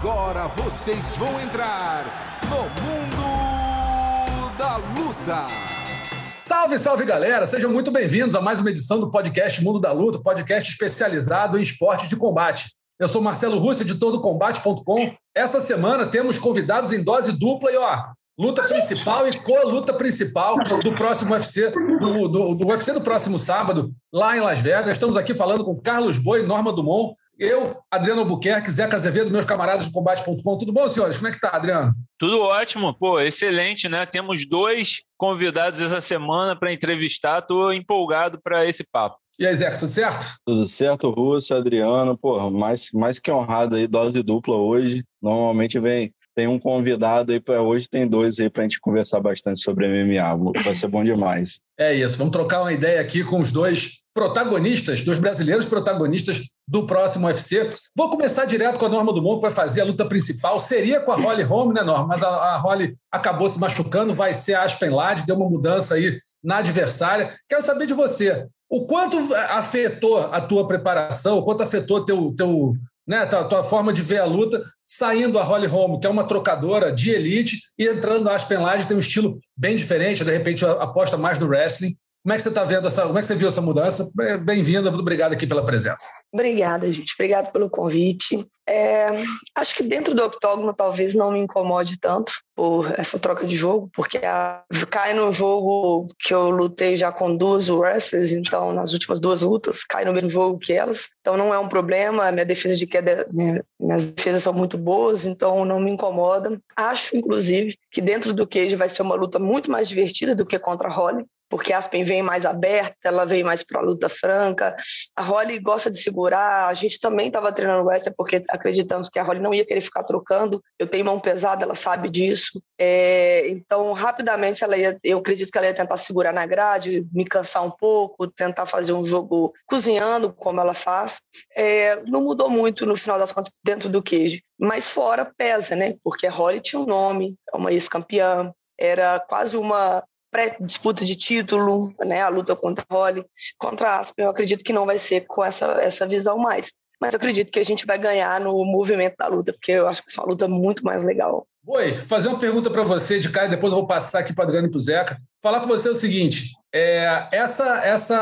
Agora vocês vão entrar no Mundo da Luta. Salve, salve galera! Sejam muito bem-vindos a mais uma edição do podcast Mundo da Luta, podcast especializado em esporte de combate. Eu sou Marcelo Russo, editor do Combate.com. Essa semana temos convidados em dose dupla e, ó, luta principal e co-luta principal do próximo UFC, do, do, do UFC do próximo sábado, lá em Las Vegas. Estamos aqui falando com Carlos Boi, Norma Dumont, eu, Adriano Albuquerque, Zeca Azevedo, meus camaradas do combate.com. Tudo bom, senhores? Como é que tá, Adriano? Tudo ótimo, pô, excelente, né? Temos dois convidados essa semana para entrevistar. Estou empolgado para esse papo. E aí, Zeca, tudo certo? Tudo certo, Russo, Adriano, pô, mais, mais que honrado aí, dose dupla hoje. Normalmente vem tem um convidado aí para hoje, tem dois aí para a gente conversar bastante sobre MMA. Vai ser bom demais. É isso, vamos trocar uma ideia aqui com os dois protagonistas, dois brasileiros protagonistas do próximo UFC. Vou começar direto com a Norma Dumont, que vai fazer a luta principal. Seria com a Holly Holm, né, Norma? Mas a, a Holly acabou se machucando, vai ser a Aspen Ladd, deu uma mudança aí na adversária. Quero saber de você. O quanto afetou a tua preparação, o quanto afetou teu, teu, né, tua, tua, forma de ver a luta, saindo a Holly Holm, que é uma trocadora de elite, e entrando a Aspen Ladd, tem um estilo bem diferente, de repente aposta mais no wrestling. Como é que você está vendo essa, como é que você viu essa mudança? Bem-vinda, muito obrigado aqui pela presença. Obrigada, gente. Obrigado pelo convite. É, acho que dentro do octógono talvez não me incomode tanto por essa troca de jogo, porque a, cai no jogo que eu lutei já com duas wrestlers, então nas últimas duas lutas, cai no mesmo jogo que elas, então não é um problema, minha defesa de queda, minha, minhas defesas são muito boas, então não me incomoda. Acho, inclusive, que dentro do cage vai ser uma luta muito mais divertida do que contra a Holly, porque a Aspen vem mais aberta, ela vem mais para a luta franca. A Holly gosta de segurar. A gente também estava treinando Wester porque acreditamos que a Holly não ia querer ficar trocando. Eu tenho mão pesada, ela sabe disso. É, então, rapidamente, ela ia, eu acredito que ela ia tentar segurar na grade, me cansar um pouco, tentar fazer um jogo cozinhando, como ela faz. É, não mudou muito no final das contas dentro do queijo, mas fora pesa, né? Porque a Holly tinha um nome, é uma ex-campeã, era quase uma pré-disputa de título, né, a luta contra a Holly, contra a Aspen, eu acredito que não vai ser com essa, essa visão mais. Mas eu acredito que a gente vai ganhar no movimento da luta, porque eu acho que é uma luta muito mais legal. Oi, fazer uma pergunta para você de cara, depois eu vou passar aqui para Adriano e para o Zeca. Falar com você o seguinte: é, essa, essa,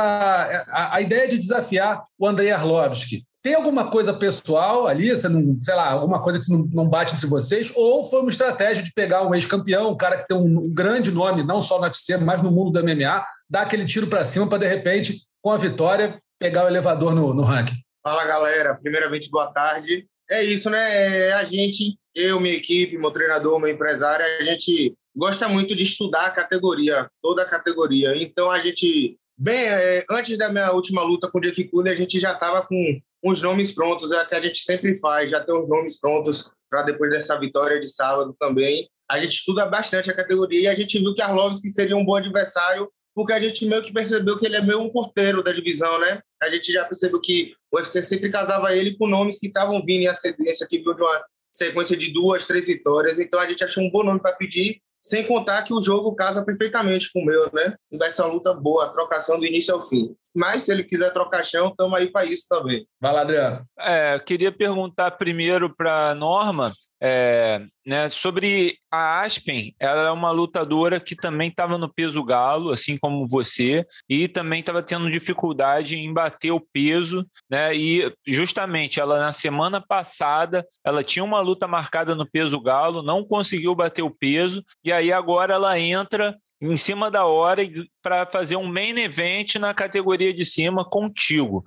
a, a, ideia de desafiar o Andrei Arlovski tem alguma coisa pessoal ali, você não, sei lá, alguma coisa que não, não bate entre vocês? Ou foi uma estratégia de pegar um ex-campeão, um cara que tem um, grande nome, não só no UFC, mas no mundo do MMA, dar aquele tiro para cima para, de repente, com a vitória, pegar o elevador no, no ranking? Fala, galera. Primeiramente, boa tarde. É isso, né? É a gente, eu, minha equipe, meu treinador, meu empresário, a gente gosta muito de estudar a categoria, toda a categoria. Então, a gente Bem, é, antes da minha última luta com o Jake Cooley, a gente já estava com os nomes prontos, é o que a gente sempre faz, já tem os nomes prontos para depois dessa vitória de sábado também. A gente estuda bastante a categoria e a gente viu que Arlovski seria um bom adversário, porque a gente meio que percebeu que ele é meio um porteiro da divisão, né? A gente já percebeu que o UFC sempre casava ele com nomes que estavam vindo em ascendência, que viu de uma sequência de duas, três vitórias. Então a gente achou um bom nome para pedir sem contar que o jogo casa perfeitamente com o meu, né? Vai ser uma luta boa, trocação do início ao fim. Mas se ele quiser trocar chão, estamos aí para isso também. Vai lá, Adriano. É, queria perguntar primeiro para Norma é, né, sobre a Aspen. Ela é uma lutadora que também estava no peso galo, assim como você, e também estava tendo dificuldade em bater o peso, né? E justamente ela na semana passada ela tinha uma luta marcada no peso galo, não conseguiu bater o peso, e aí agora ela entra em cima da hora para fazer um main event na categoria de cima contigo.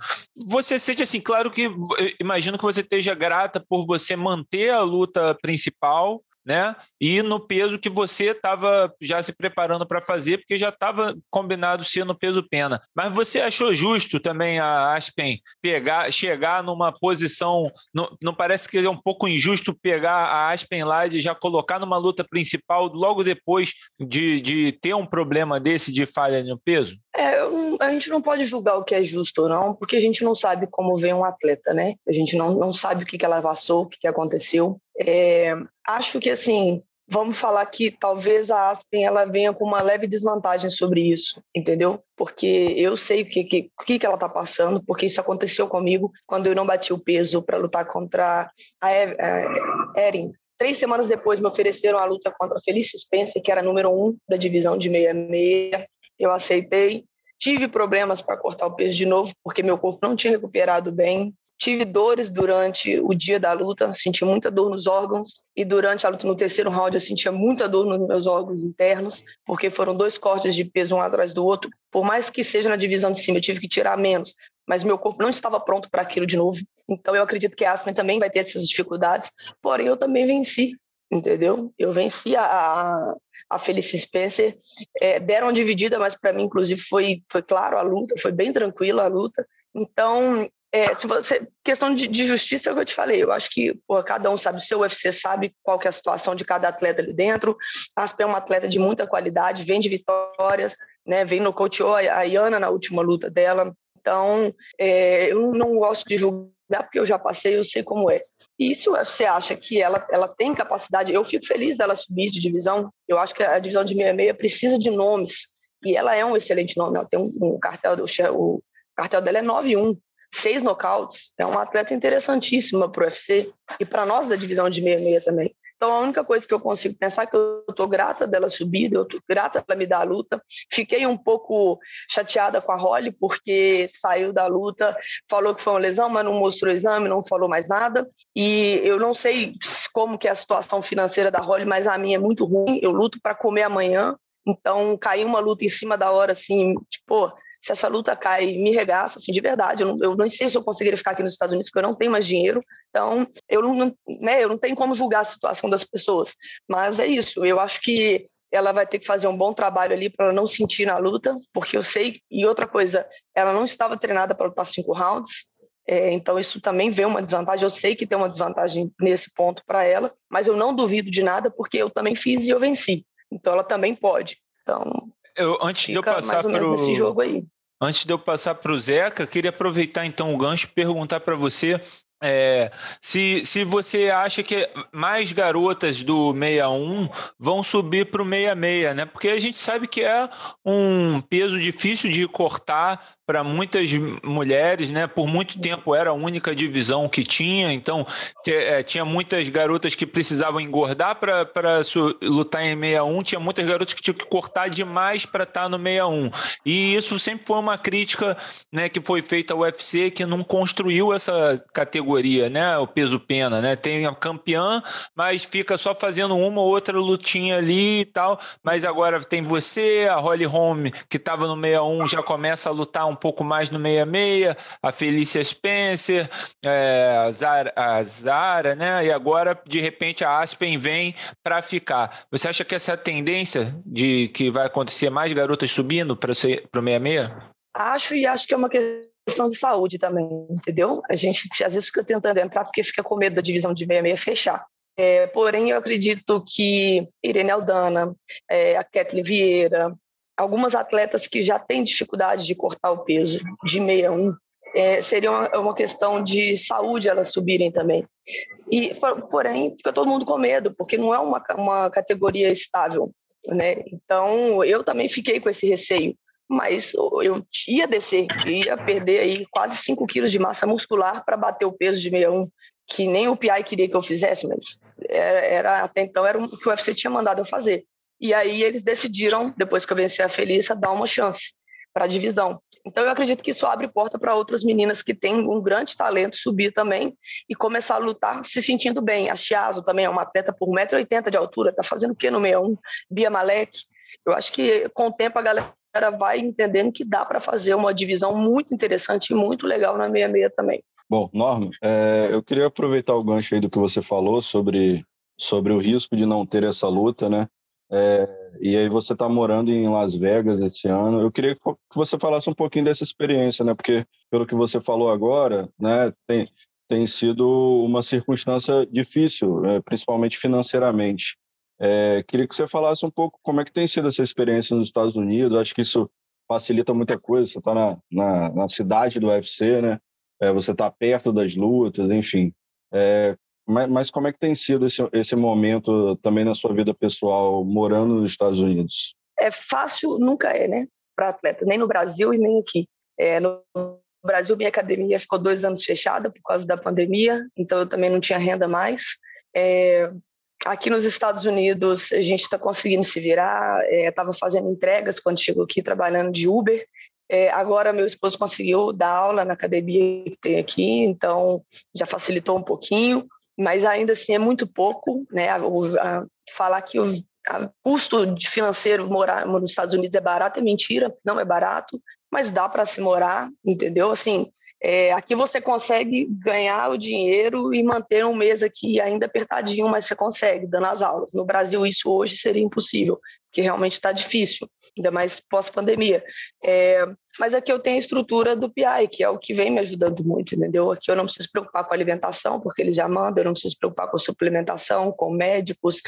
Você sente assim, claro que imagino que você esteja grata por você manter a luta principal, né? E no peso que você estava já se preparando para fazer, porque já estava combinado ser no peso pena. Mas você achou justo também a Aspen pegar, chegar numa posição. Não, não parece que é um pouco injusto pegar a Aspen lá e já colocar numa luta principal logo depois de, de ter um problema desse de falha no peso? É, a gente não pode julgar o que é justo ou não, porque a gente não sabe como vem um atleta, né? A gente não, não sabe o que, que ela passou, o que, que aconteceu. É, acho que, assim, vamos falar que talvez a Aspen ela venha com uma leve desvantagem sobre isso, entendeu? Porque eu sei o que, que, que ela está passando, porque isso aconteceu comigo quando eu não bati o peso para lutar contra a Erin. Três semanas depois me ofereceram a luta contra a Felice Spencer, que era número um da divisão de 66. Eu aceitei. Tive problemas para cortar o peso de novo, porque meu corpo não tinha recuperado bem. Tive dores durante o dia da luta, senti muita dor nos órgãos. E durante a luta, no terceiro round, eu sentia muita dor nos meus órgãos internos, porque foram dois cortes de peso um atrás do outro. Por mais que seja na divisão de cima, eu tive que tirar menos, mas meu corpo não estava pronto para aquilo de novo. Então eu acredito que a Aspen também vai ter essas dificuldades, porém eu também venci, entendeu? Eu venci a, a Felice Spencer, é, deram uma dividida, mas para mim, inclusive, foi, foi claro a luta, foi bem tranquila a luta. Então, é, se você, questão de, de, justiça, é o que eu te falei. Eu acho que pô, cada um sabe, o seu UFC sabe qual é a situação de cada atleta ali dentro. A Aspen é uma atleta de muita qualidade, vem de vitórias, né? Vem no coach a Iana na última luta dela. Então, é, eu não gosto de julgar porque eu já passei, eu sei como é. E se você acha que ela, ela tem capacidade, eu fico feliz dela subir de divisão. Eu acho que a divisão de 66 precisa de nomes. E ela é um excelente nome. Ela tem um, um cartel, do, o cartel dela é 9-1 seis nocautes, é uma atleta interessantíssima para o UFC e para nós da divisão de 66 também. Então, a única coisa que eu consigo pensar é que eu estou grata dela subir, eu estou grata dela me dar a luta. Fiquei um pouco chateada com a Holly, porque saiu da luta, falou que foi uma lesão, mas não mostrou exame, não falou mais nada. E eu não sei como que é a situação financeira da Holly, mas a minha é muito ruim. Eu luto para comer amanhã, então caiu uma luta em cima da hora, assim, tipo, se essa luta cai, me regaça, assim, de verdade. Eu não, eu não sei se eu conseguiria ficar aqui nos Estados Unidos, porque eu não tenho mais dinheiro. Então, eu não, né, eu não tenho como julgar a situação das pessoas. Mas é isso. Eu acho que ela vai ter que fazer um bom trabalho ali para não sentir na luta, porque eu sei. E outra coisa, ela não estava treinada para lutar cinco rounds. É, então, isso também vem uma desvantagem. Eu sei que tem uma desvantagem nesse ponto para ela, mas eu não duvido de nada, porque eu também fiz e eu venci. Então, ela também pode. Então, eu, antes de eu passar para o jogo aí. Antes de eu passar para o Zeca, queria aproveitar então o gancho e perguntar para você é, se, se você acha que mais garotas do 61 vão subir para o 66, né? Porque a gente sabe que é um peso difícil de cortar para muitas mulheres, né? Por muito tempo era a única divisão que tinha, então é, tinha muitas garotas que precisavam engordar para lutar em 61, tinha muitas garotas que tinham que cortar demais para estar tá no 61. E isso sempre foi uma crítica né, que foi feita ao UFC, que não construiu essa categoria, né? O peso pena, né? Tem a campeã, mas fica só fazendo uma ou outra lutinha ali e tal. Mas agora tem você, a Holly Holm, que estava no 61, já começa a lutar um pouco mais no 66, a Felícia Spencer, é, a, Zara, a Zara, né? E agora, de repente, a Aspen vem para ficar. Você acha que essa é a tendência de que vai acontecer mais garotas subindo para o 66? Acho e acho que é uma questão de saúde também, entendeu? A gente às vezes fica tentando entrar porque fica com medo da divisão de 66 fechar. É, porém, eu acredito que Irene Aldana, é, a Kathleen Vieira, algumas atletas que já têm dificuldade de cortar o peso de 61, é, seria uma, uma, questão de saúde elas subirem também. E, porém, fica todo mundo com medo, porque não é uma, uma categoria estável. Né? Então, eu também fiquei com esse receio. Mas eu ia descer, ia perder aí quase 5 quilos de massa muscular para bater o peso de 61, que nem o PI queria que eu fizesse, mas era, era até então era o que o UFC tinha mandado eu fazer. E aí eles decidiram, depois que eu venci a Felícia, dar uma chance para a divisão. Então eu acredito que isso abre porta para outras meninas que têm um grande talento subir também e começar a lutar se sentindo bem. A Chiazo também é uma atleta por 1,80m de altura, está fazendo o quê no 61? Bia Malek. Eu acho que com o tempo a galera vai entendendo que dá para fazer uma divisão muito interessante e muito legal na 66 também. Bom, Norma, é, eu queria aproveitar o gancho aí do que você falou sobre, sobre o risco de não ter essa luta, né? É, e aí você está morando em Las Vegas esse ano. Eu queria que você falasse um pouquinho dessa experiência, né? Porque pelo que você falou agora, né, tem, tem sido uma circunstância difícil, é, principalmente financeiramente. É, queria que você falasse um pouco como é que tem sido essa experiência nos Estados Unidos. Acho que isso facilita muita coisa. Você está na, na, na, cidade do UFC, né? É, você está perto das lutas, enfim. É, mas, mas como é que tem sido esse, esse momento também na sua vida pessoal, morando nos Estados Unidos? É fácil, nunca é, né? Para atleta, nem no Brasil e nem aqui. É, no Brasil, minha academia ficou dois anos fechada por causa da pandemia, então eu também não tinha renda mais. É, aqui nos Estados Unidos, a gente está conseguindo se virar. Estava é, fazendo entregas quando chegou aqui, trabalhando de Uber. É, agora meu esposo conseguiu dar aula na academia que tem aqui, então já facilitou um pouquinho, mas ainda assim é muito pouco, né? Falar que o custo financeiro morar nos Estados Unidos é barato é mentira, não é barato, mas dá para se morar, entendeu? Assim, é, aqui você consegue ganhar o dinheiro e manter um mês aqui ainda apertadinho, mas você consegue, dando as aulas. No Brasil, isso hoje seria impossível, porque realmente está difícil, ainda mais pós-pandemia. É, mas aqui eu tenho a estrutura do PI, que é o que vem me ajudando muito, entendeu? Aqui eu não preciso preocupar com alimentação, porque eles já mandam, eu não preciso preocupar com suplementação, com médicos,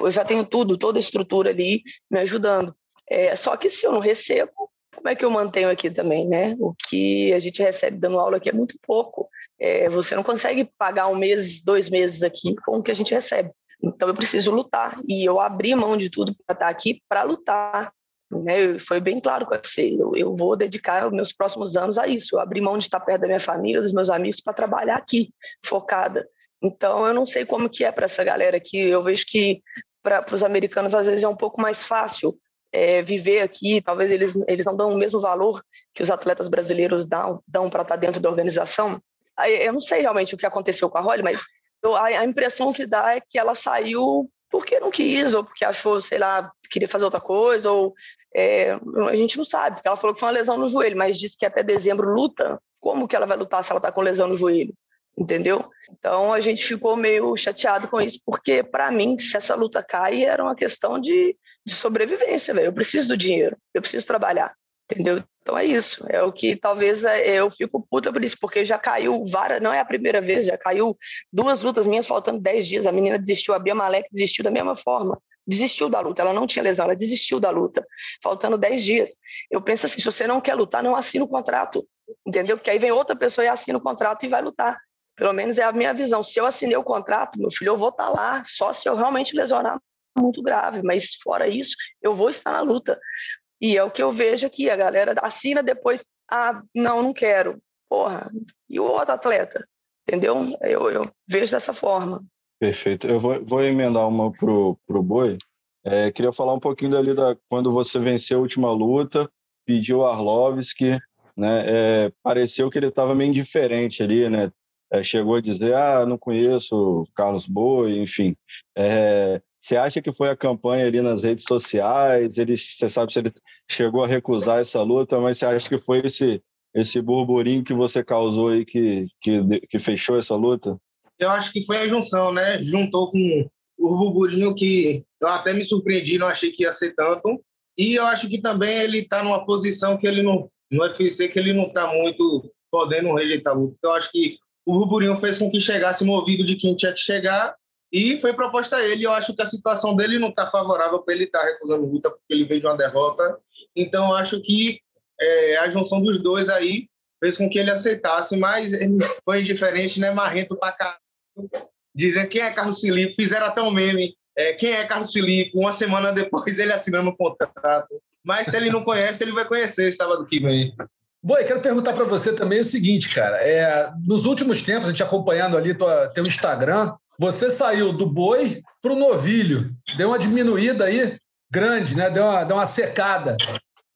eu já tenho tudo, toda a estrutura ali me ajudando. É, só que se eu não recebo, como é que eu mantenho aqui também, né? O que a gente recebe dando aula aqui é muito pouco. É, você não consegue pagar um mês, dois meses aqui com o que a gente recebe. Então eu preciso lutar e eu abri mão de tudo para estar aqui para lutar. Né? Foi bem claro com você. Eu, eu vou dedicar os meus próximos anos a isso. Eu abri mão de estar perto da minha família, dos meus amigos para trabalhar aqui, focada. Então eu não sei como que é para essa galera aqui. Eu vejo que para os americanos às vezes é um pouco mais fácil é, viver aqui, talvez eles, eles não dão o mesmo valor que os atletas brasileiros dão, dão para estar tá dentro da organização. Eu não sei realmente o que aconteceu com a Holly, mas eu, a, a, impressão que dá é que ela saiu porque não quis, ou porque achou, sei lá, queria fazer outra coisa, ou é, a gente não sabe, porque ela falou que foi uma lesão no joelho, mas disse que até dezembro luta. Como que ela vai lutar se ela está com lesão no joelho? entendeu? Então a gente ficou meio chateado com isso, porque para mim, se essa luta cai, era uma questão de, de sobrevivência, velho. Eu preciso do dinheiro, eu preciso trabalhar, entendeu? Então é isso, é o que talvez é, eu fico puta por isso, porque já caiu várias, não é a primeira vez, já caiu duas lutas minhas faltando 10 dias, a menina desistiu, a Bia Malek desistiu da mesma forma, desistiu da luta, ela não tinha lesão, ela desistiu da luta, faltando 10 dias. Eu penso assim, se você não quer lutar, não assina o contrato, entendeu? Porque aí vem outra pessoa e assina o contrato e vai lutar. Pelo menos é a minha visão. Se eu assinei o contrato, meu filho, eu vou estar tá lá, só se eu realmente lesionar muito grave, mas fora isso, eu vou estar na luta. E é o que eu vejo aqui, a galera assina depois, ah, não, não quero. Porra, e o outro atleta? Entendeu? Eu, eu vejo dessa forma. Perfeito. Eu vou, vou emendar uma pro, pro Boi. É, queria falar um pouquinho dali da quando você venceu a última luta, pediu Arlovski, né? É, pareceu que ele estava meio indiferente ali, né? é, chegou a dizer, ah, não conheço Carlos Boi, enfim. É, você acha que foi a campanha ali nas redes sociais? Ele, você sabe se ele chegou a recusar essa luta, mas você acha que foi esse, esse burburinho que você causou aí que, que, que fechou essa luta? Eu acho que foi a junção, né? Juntou com o burburinho que eu até me surpreendi, não achei que ia ser tanto. E eu acho que também ele está numa posição que ele não, no UFC, que ele não está muito podendo rejeitar a luta. Então, eu acho que o burburinho fez com que chegasse movido de quem tinha que chegar e foi proposta a ele. Eu acho que a situação dele não está favorável para ele estar tá recusando luta porque ele veio de uma derrota. Então, eu acho que é, a junção dos dois aí fez com que ele aceitasse, mas ele foi indiferente, né? Marrento para cá. Dizem quem é Carlos Felipe, fizeram até um meme. É, quem é Carlos Felipe? Uma semana depois ele assinando o contrato. Mas se ele não conhece, ele vai conhecer sábado que vem. Boi, quero perguntar para você também o seguinte, cara. É, nos últimos tempos, a gente acompanhando ali tua, teu Instagram, você saiu do boi para o novilho. Deu uma diminuída aí grande, né? Deu uma, deu uma secada.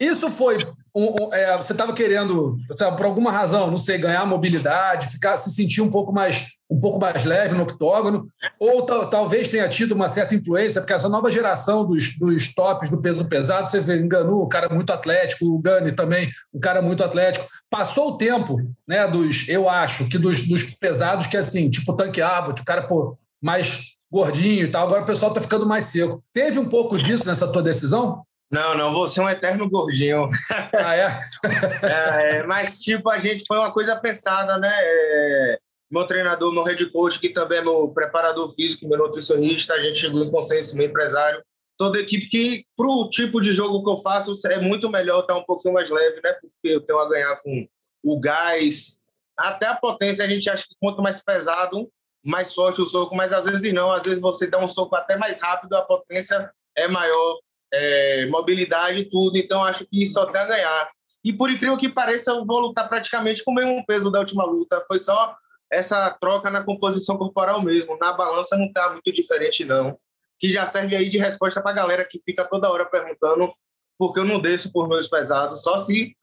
Isso foi. Um, um, é, você estava querendo, sabe, por alguma razão, não sei, ganhar mobilidade, ficar, se sentir um pouco mais, um pouco mais leve no octógono, ou talvez tenha tido uma certa influência, porque essa nova geração dos, dos tops do peso pesado, você vê, enganou o cara muito atlético, o Gani também, um cara muito atlético. Passou o tempo, né, dos, eu acho, que dos, dos pesados, que assim, tipo tanque Abbott, o cara, pô, mais gordinho e tal, agora o pessoal está ficando mais seco. Teve um pouco disso nessa tua decisão? Não, não, você é um eterno gordinho. Ah, é? é? Mas, tipo, a gente foi uma coisa pensada, né? É, meu treinador, meu head coach, que também é meu preparador físico, meu nutricionista, a gente chegou em consenso, meu empresário. Toda a equipe que, para o tipo de jogo que eu faço, é muito melhor estar um pouquinho mais leve, né? Porque eu tenho a ganhar com o gás, até a potência. A gente acha que quanto mais pesado, mais forte o soco, mas às vezes não. Às vezes você dá um soco até mais rápido, a potência é maior, é, mobilidade e tudo. Então acho que só tem a ganhar. E por incrível que pareça, eu vou lutar praticamente com o mesmo peso da última luta. Foi só essa troca na composição corporal mesmo. Na balança não está muito diferente, não. Que já serve aí de resposta para a galera que fica toda hora perguntando por que eu não desço por meus pesados. Só se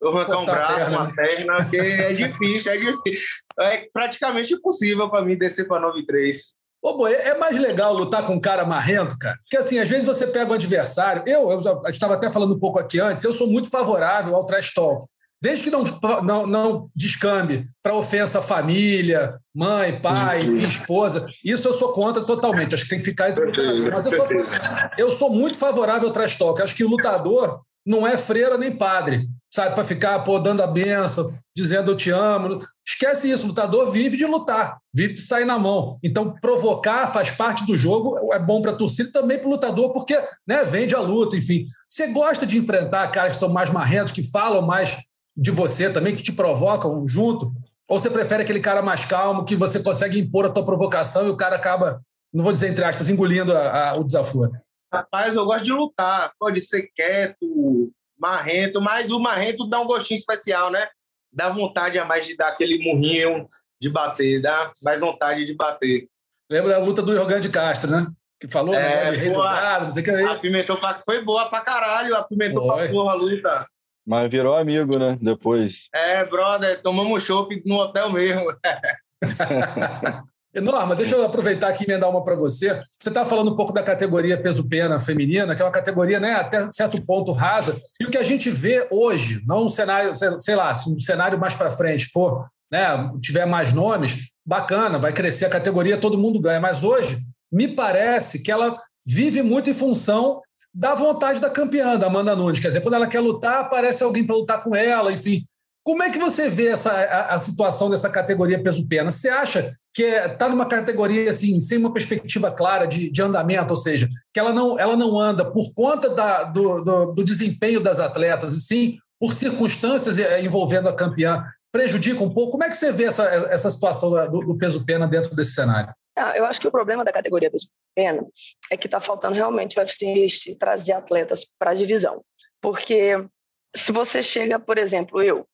eu arrancar um braço, perna, uma né? perna, porque é difícil, é difícil. É praticamente impossível para mim descer para 9,3. Ô, boi, é mais legal lutar com um cara marrento, cara. Porque assim, às vezes você pega um adversário. Eu, eu estava até falando um pouco aqui antes, eu sou muito favorável ao trash talk. Desde que não, não, não descambe para ofensa à família, mãe, pai, enfim, esposa. Isso eu sou contra totalmente. Acho que tem que ficar entre Mas eu sou, eu sou muito favorável ao trash talk. Acho que o lutador não é freira nem padre, sabe? Para ficar pô, dando a benção, dizendo eu te amo. Esquece isso, o lutador vive de lutar, vive de sair na mão. Então, provocar faz parte do jogo, é bom para a torcida também para o lutador, porque né, vende a luta, enfim. Você gosta de enfrentar caras que são mais marrentos, que falam mais de você também, que te provocam junto? Ou você prefere aquele cara mais calmo, que você consegue impor a tua provocação e o cara acaba, não vou dizer entre aspas, engolindo a, a, o desaforo? Rapaz, eu gosto de lutar. Pode ser quieto, marrento, mas o marrento dá um gostinho especial, né? Dá vontade a mais de dar aquele murrinho de bater, dá mais vontade de bater. Lembra da luta do Iorgan de Castro, né? Que falou é, né, de rei do gado, não sei o que. Apimentou pra... Foi boa pra caralho, apimentou Foi. pra porra a luta. Mas virou amigo, né? Depois. É, brother, tomamos chopp no hotel mesmo. Norma, deixa eu aproveitar aqui e emendar uma para você. Você está falando um pouco da categoria peso-pena feminina, que é uma categoria né, até certo ponto rasa. E o que a gente vê hoje, não um cenário, sei lá, se um cenário mais para frente for, né, tiver mais nomes, bacana, vai crescer a categoria, todo mundo ganha. Mas hoje, me parece que ela vive muito em função da vontade da campeã, da Amanda Nunes. Quer dizer, quando ela quer lutar, aparece alguém para lutar com ela, enfim. Como é que você vê essa, a, a situação dessa categoria peso-pena? Você acha que está numa categoria assim, sem uma perspectiva clara de, de, andamento, ou seja, que ela não, ela não anda por conta da, do, do, do desempenho das atletas, e sim por circunstâncias eh, envolvendo a campeã, prejudica um pouco? Como é que você vê essa, essa situação do, do peso-pena dentro desse cenário? Ah, eu acho que o problema da categoria peso-pena é que está faltando realmente o UFC trazer atletas para a divisão. Porque se você chega, por exemplo, eu,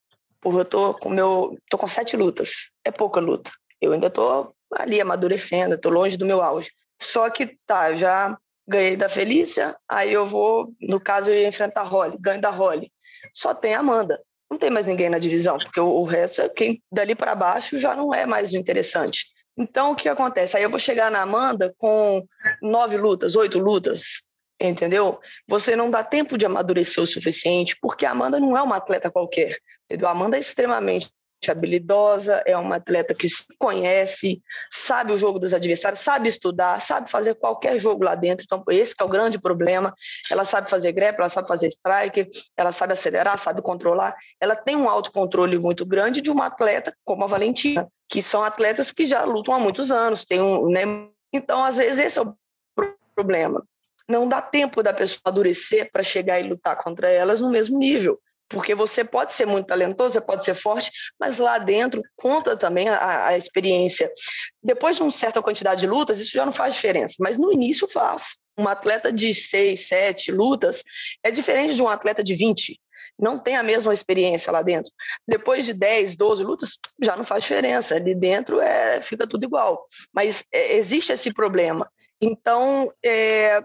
eu tô com meu, tô com sete lutas. É pouca luta. Eu ainda tô ali amadurecendo, tô longe do meu auge. Só que tá, já ganhei da Felícia, aí eu vou, no caso, eu ia enfrentar a Holly, ganho da Holly. Só tem a Amanda. Não tem mais ninguém na divisão, porque o, o resto, é quem dali para baixo já não é mais o interessante. Então, o que acontece? Aí eu vou chegar na Amanda com nove lutas, oito lutas, entendeu? Você não dá tempo de amadurecer o suficiente, porque a Amanda não é uma atleta qualquer, entendeu? A Amanda é extremamente habilidosa, é uma atleta que se conhece, sabe o jogo dos adversários, sabe estudar, sabe fazer qualquer jogo lá dentro. Então, esse é o grande problema. Ela sabe fazer grapple, ela sabe fazer strike, ela sabe acelerar, sabe controlar. Ela tem um autocontrole muito grande de uma atleta como a Valentina, que são atletas que já lutam há muitos anos, tem um, né? Então, às vezes esse é o problema não dá tempo da pessoa amadurecer para chegar e lutar contra elas no mesmo nível. Porque você pode ser muito talentoso, você pode ser forte, mas lá dentro conta também a, a experiência. Depois de uma certa quantidade de lutas, isso já não faz diferença, mas no início faz. Um atleta de seis, sete lutas é diferente de um atleta de 20 não tem a mesma experiência lá dentro. Depois de 10, 12 lutas, já não faz diferença. Ali dentro é, fica tudo igual. Mas é, existe esse problema. Então, é,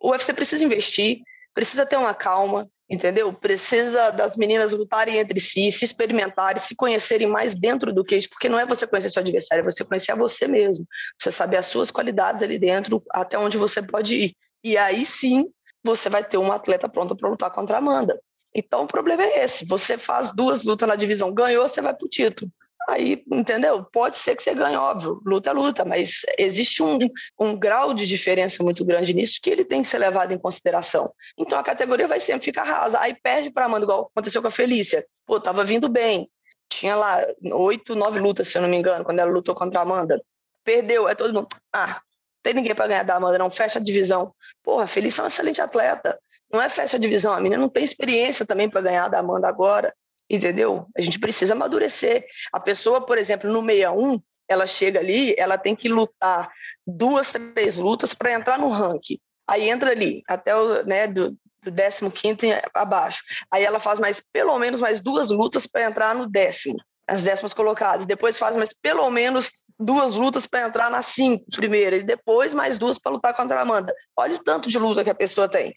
o UFC precisa investir, precisa ter uma calma, entendeu? Precisa das meninas lutarem entre si, se experimentarem, se conhecerem mais dentro do que isso, porque não é você conhecer seu adversário, é você conhecer a você mesmo, você saber as suas qualidades ali dentro, até onde você pode ir. E aí sim, você vai ter uma atleta pronta para lutar contra a Amanda. Então o problema é esse: você faz duas lutas na divisão, ganhou, você vai para o título. Aí, entendeu? Pode ser que você ganhe, óbvio, luta é luta, mas existe um, um grau de diferença muito grande nisso que ele tem que ser levado em consideração. Então a categoria vai sempre ficar rasa. Aí perde para Amanda, igual aconteceu com a Felícia. Pô, tava vindo bem. Tinha lá oito, nove lutas, se eu não me engano, quando ela lutou contra a Amanda. Perdeu, é todo mundo. Ah, tem ninguém para ganhar da Amanda, não. Fecha a divisão. Porra, a Felícia é uma excelente atleta. Não é fecha a divisão, a menina não tem experiência também para ganhar da Amanda agora entendeu? A gente precisa amadurecer. A pessoa, por exemplo, no 61, ela chega ali, ela tem que lutar duas, três lutas para entrar no ranking. Aí entra ali, até o, né, do, do 15 abaixo. Aí ela faz mais, pelo menos mais duas lutas para entrar no décimo, as décimas colocadas. Depois faz mais pelo menos duas lutas para entrar na cinco primeira, e depois mais duas para lutar contra a Amanda. Olha o tanto de luta que a pessoa tem.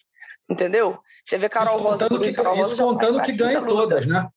Entendeu? Você vê Carol isso Rosa. Que, Carol isso contando que ganha todas, né?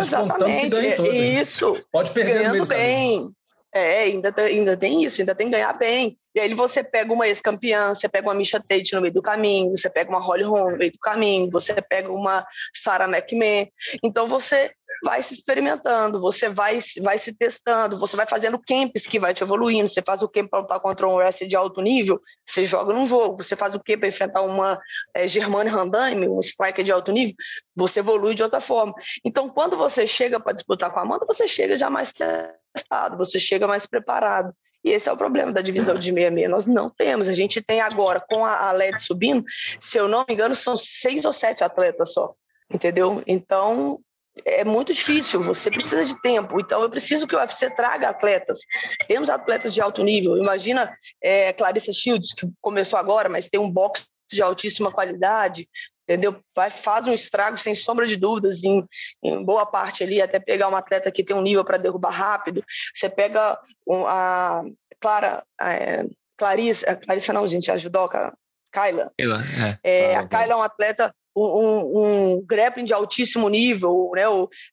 Isso Exatamente. que ganha todas. Isso. Pode perder ganhando bem. É, ainda, ainda tem isso, ainda tem que ganhar bem. E aí você pega uma ex-campeã, você pega uma Misha Tate no meio do caminho, você pega uma Holly Holm no meio do caminho, você pega uma Sarah McMahon. Então você vai se experimentando, você vai, vai se testando, você vai fazendo camps que vai te evoluindo. Você faz o camp para lutar contra um wrestler de alto nível, você joga num jogo. Você faz o camp para enfrentar uma é, Germane Randame, um striker de alto nível, você evolui de outra forma. Então, quando você chega para disputar com a Amanda, você chega já mais testado, você chega mais preparado. E esse é o problema da divisão de 66. Nós não temos. A gente tem agora, com a LED subindo, se eu não me engano, são seis ou sete atletas só. Entendeu? Então, é muito difícil, você precisa de tempo. Então, eu preciso que o UFC traga atletas. Temos atletas de alto nível. Imagina é, Clarissa Shields, que começou agora, mas tem um boxe de altíssima qualidade entendeu? Vai, faz um estrago sem sombra de dúvidas em, em boa parte ali, até pegar uma atleta que tem um nível para derrubar rápido. Você pega um, a Clara, é, Clarissa, Clarissa não, gente, a judoca, Kyla. Kyla é. é, a Kyla é uma atleta um, um, grappling de altíssimo nível, né?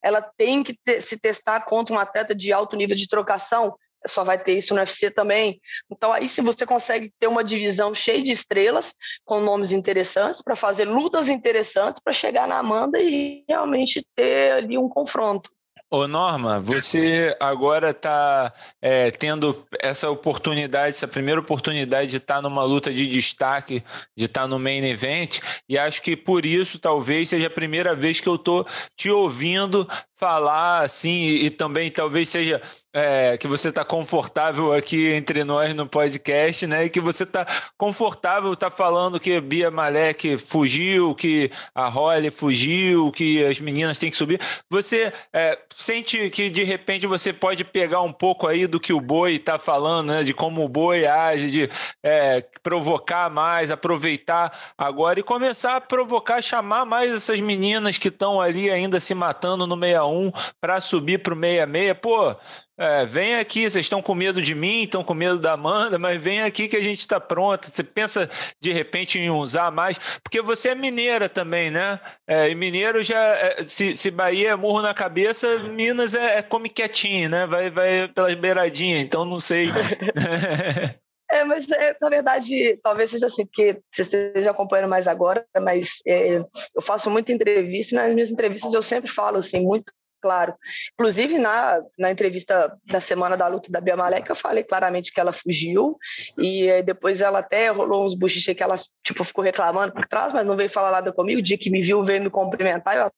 ela tem que ter, se testar contra um atleta de alto nível de trocação, só vai ter isso no UFC também. Então, aí, se você consegue ter uma divisão cheia de estrelas, com nomes interessantes, para fazer lutas interessantes, para chegar na Amanda e realmente ter ali um confronto. Ô Norma, você agora está é, tendo essa oportunidade, essa primeira oportunidade de estar tá numa luta de destaque, de estar tá no main event, e acho que por isso talvez seja a primeira vez que eu estou te ouvindo falar assim, e, também talvez seja é, que você está confortável aqui entre nós no podcast, né? E que você está confortável, está falando que Bia Malek fugiu, que a Holly fugiu, que as meninas têm que subir. Você é, sente que de repente você pode pegar um pouco aí do que o boi está falando, né? De como o boi age, de é, provocar mais, aproveitar agora e começar a provocar, chamar mais essas meninas que estão ali ainda se matando no 61 para subir para o 66. Pô, é, vem aqui, vocês estão com medo de mim, estão com medo da Amanda, mas vem aqui que a gente está pronto. Você pensa de repente em usar mais, porque você é mineira também, né? É, e mineiro já, é, se, se Bahia é murro na cabeça, Minas é, é come quietinho, né? Vai, vai pelas beiradinhas, então não sei. É, mas é, na verdade, talvez seja assim, porque você esteja acompanhando mais agora, mas é, eu faço muita entrevista e nas minhas entrevistas eu sempre falo assim, muito claro. Inclusive, na, na entrevista da semana da luta da Bia Malek, eu falei claramente que ela fugiu e depois ela até rolou uns buchiches que ela tipo, ficou reclamando por trás, mas não veio falar nada comigo. O dia que me viu, veio me cumprimentar, eu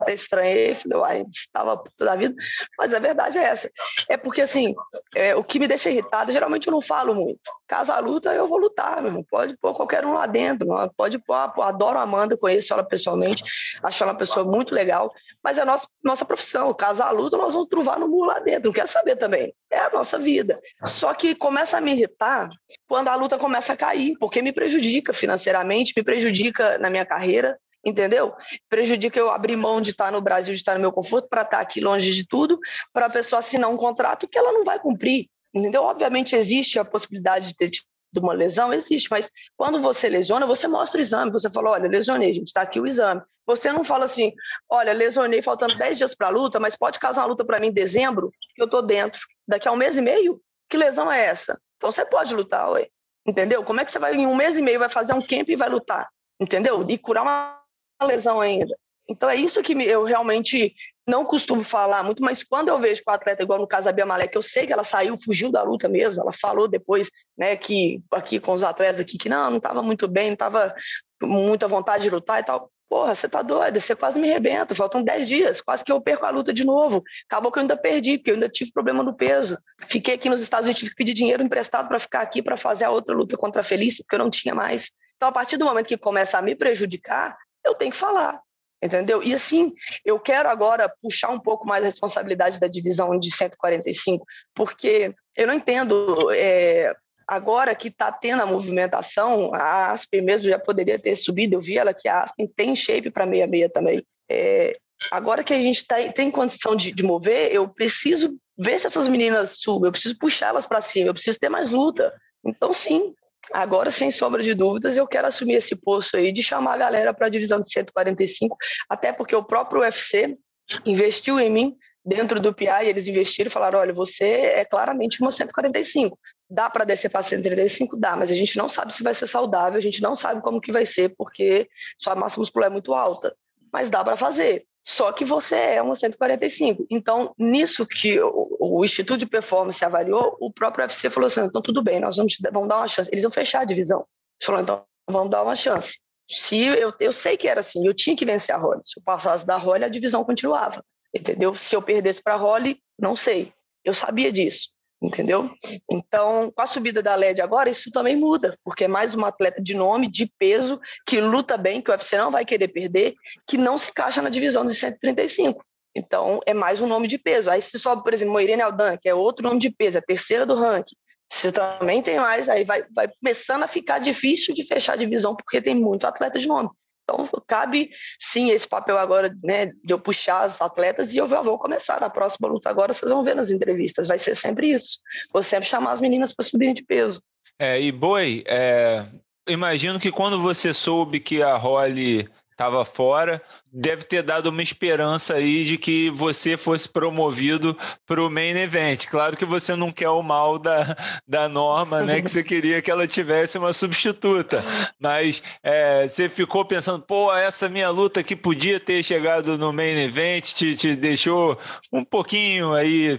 até estranhei, falei, uai, estava puta da vida, mas a verdade é essa. É porque, assim, é, o que me deixa irritado, geralmente eu não falo muito. Caso a luta, eu vou lutar, meu irmão. Pode pôr qualquer um lá dentro, pode pôr, pô, adoro a Amanda, conheço ela pessoalmente, acho ela uma pessoa muito legal, mas é a nossa, nossa profissão. Caso a luta, nós vamos truvar no muro lá dentro, não quero saber também. É a nossa vida. Só que começa a me irritar quando a luta começa a cair, porque me prejudica financeiramente, me prejudica na minha carreira, entendeu? Prejudica eu abrir mão de estar no Brasil, de estar no meu conforto, para estar aqui longe de tudo, para a pessoa assinar um contrato que ela não vai cumprir, entendeu? Obviamente existe a possibilidade de ter tido uma lesão, existe, mas quando você lesiona, você mostra o exame, você fala, olha, lesionei, gente, está aqui o exame. Você não fala assim, olha, lesionei faltando 10 dias para a luta, mas pode casar uma luta para mim em dezembro, que eu estou dentro. Daqui a um mês e meio? Que lesão é essa? Então você pode lutar, ué. Entendeu? Como é que você vai, em um mês e meio, vai fazer um camp e vai lutar? Entendeu? E curar uma lesão ainda. Então é isso que eu realmente não costumo falar muito, mas quando eu vejo com o atleta, igual no caso da Bia Malek, eu sei que ela saiu, fugiu da luta mesmo, ela falou depois, né, que aqui com os atletas aqui, que não, não estava muito bem, não estava muita vontade de lutar e tal. Porra, você tá doida, você quase me rebenta, faltam 10 dias, quase que eu perco a luta de novo. Acabou que eu ainda perdi, porque eu ainda tive problema no peso. Fiquei aqui nos Estados Unidos, tive que pedir dinheiro emprestado para ficar aqui para fazer a outra luta contra a Felícia, porque eu não tinha mais. Então, a partir do momento que começa a me prejudicar, eu tenho que falar. entendeu? E assim, eu quero agora puxar um pouco mais a responsabilidade da divisão de 145, porque eu não entendo. É, agora que está tendo a movimentação, a Aspen mesmo já poderia ter subido, eu vi ela que a Aspen tem shape para 66 também. É, agora que a gente tá, tem condição de, de mover, eu preciso ver se essas meninas subem, eu preciso puxá-las para cima, eu preciso ter mais luta. Então, sim, Agora, sem sombra de dúvidas, eu quero assumir esse posto aí de chamar a galera para a divisão de 145, até porque o próprio UFC investiu em mim dentro do PI, eles investiram e falaram: olha, você é claramente uma 145. Dá para descer para 135? Dá, mas a gente não sabe se vai ser saudável, a gente não sabe como que vai ser, porque sua massa muscular é muito alta. Mas dá para fazer. Só que você é uma 145. Então, nisso que o, o, Instituto de Performance avaliou, o próprio UFC falou assim: então tudo bem, nós vamos, vamos dar uma chance. Eles vão fechar a divisão. Ele falou: então vamos dar uma chance. Se eu, eu sei que era assim, eu tinha que vencer a Holly. Se eu passasse da Holly, a divisão continuava. Entendeu? Se eu perdesse para a Holly, não sei. Eu sabia disso entendeu? Então, com a subida da LED agora, isso também muda, porque é mais uma atleta de nome, de peso, que luta bem, que o UFC não vai querer perder, que não se encaixa na divisão de 135. Então, é mais um nome de peso. Aí se sobe, por exemplo, Moirene Aldan, que é outro nome de peso, é a terceira do ranking. Você também tem mais, aí vai, vai começando a ficar difícil de fechar a divisão, porque tem muito atleta de nome. Então, cabe sim esse papel agora, né, de eu puxar as atletas e eu vou começar na próxima luta agora, vocês vão ver nas entrevistas, vai ser sempre isso. Vou sempre chamar as meninas para subirem de peso. É, e Boi, é, imagino que quando você soube que a Holly estava fora, deve ter dado uma esperança aí de que você fosse promovido para o main event. Claro que você não quer o mal da, da Norma, né? Que você queria que ela tivesse uma substituta, mas é, você ficou pensando, pô, essa minha luta que podia ter chegado no main event te, te deixou um pouquinho aí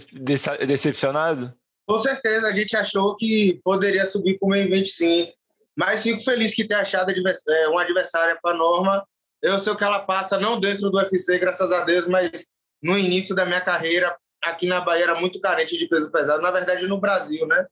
decepcionado? Com certeza, a gente achou que poderia subir para o main event sim. Mas fico feliz que ter achado é, uma adversária para a Norma eu sei o que ela passa, não dentro do UFC, graças a Deus, mas no início da minha carreira, aqui na Bahia, era muito carente de peso pesado. Na verdade, no Brasil, né?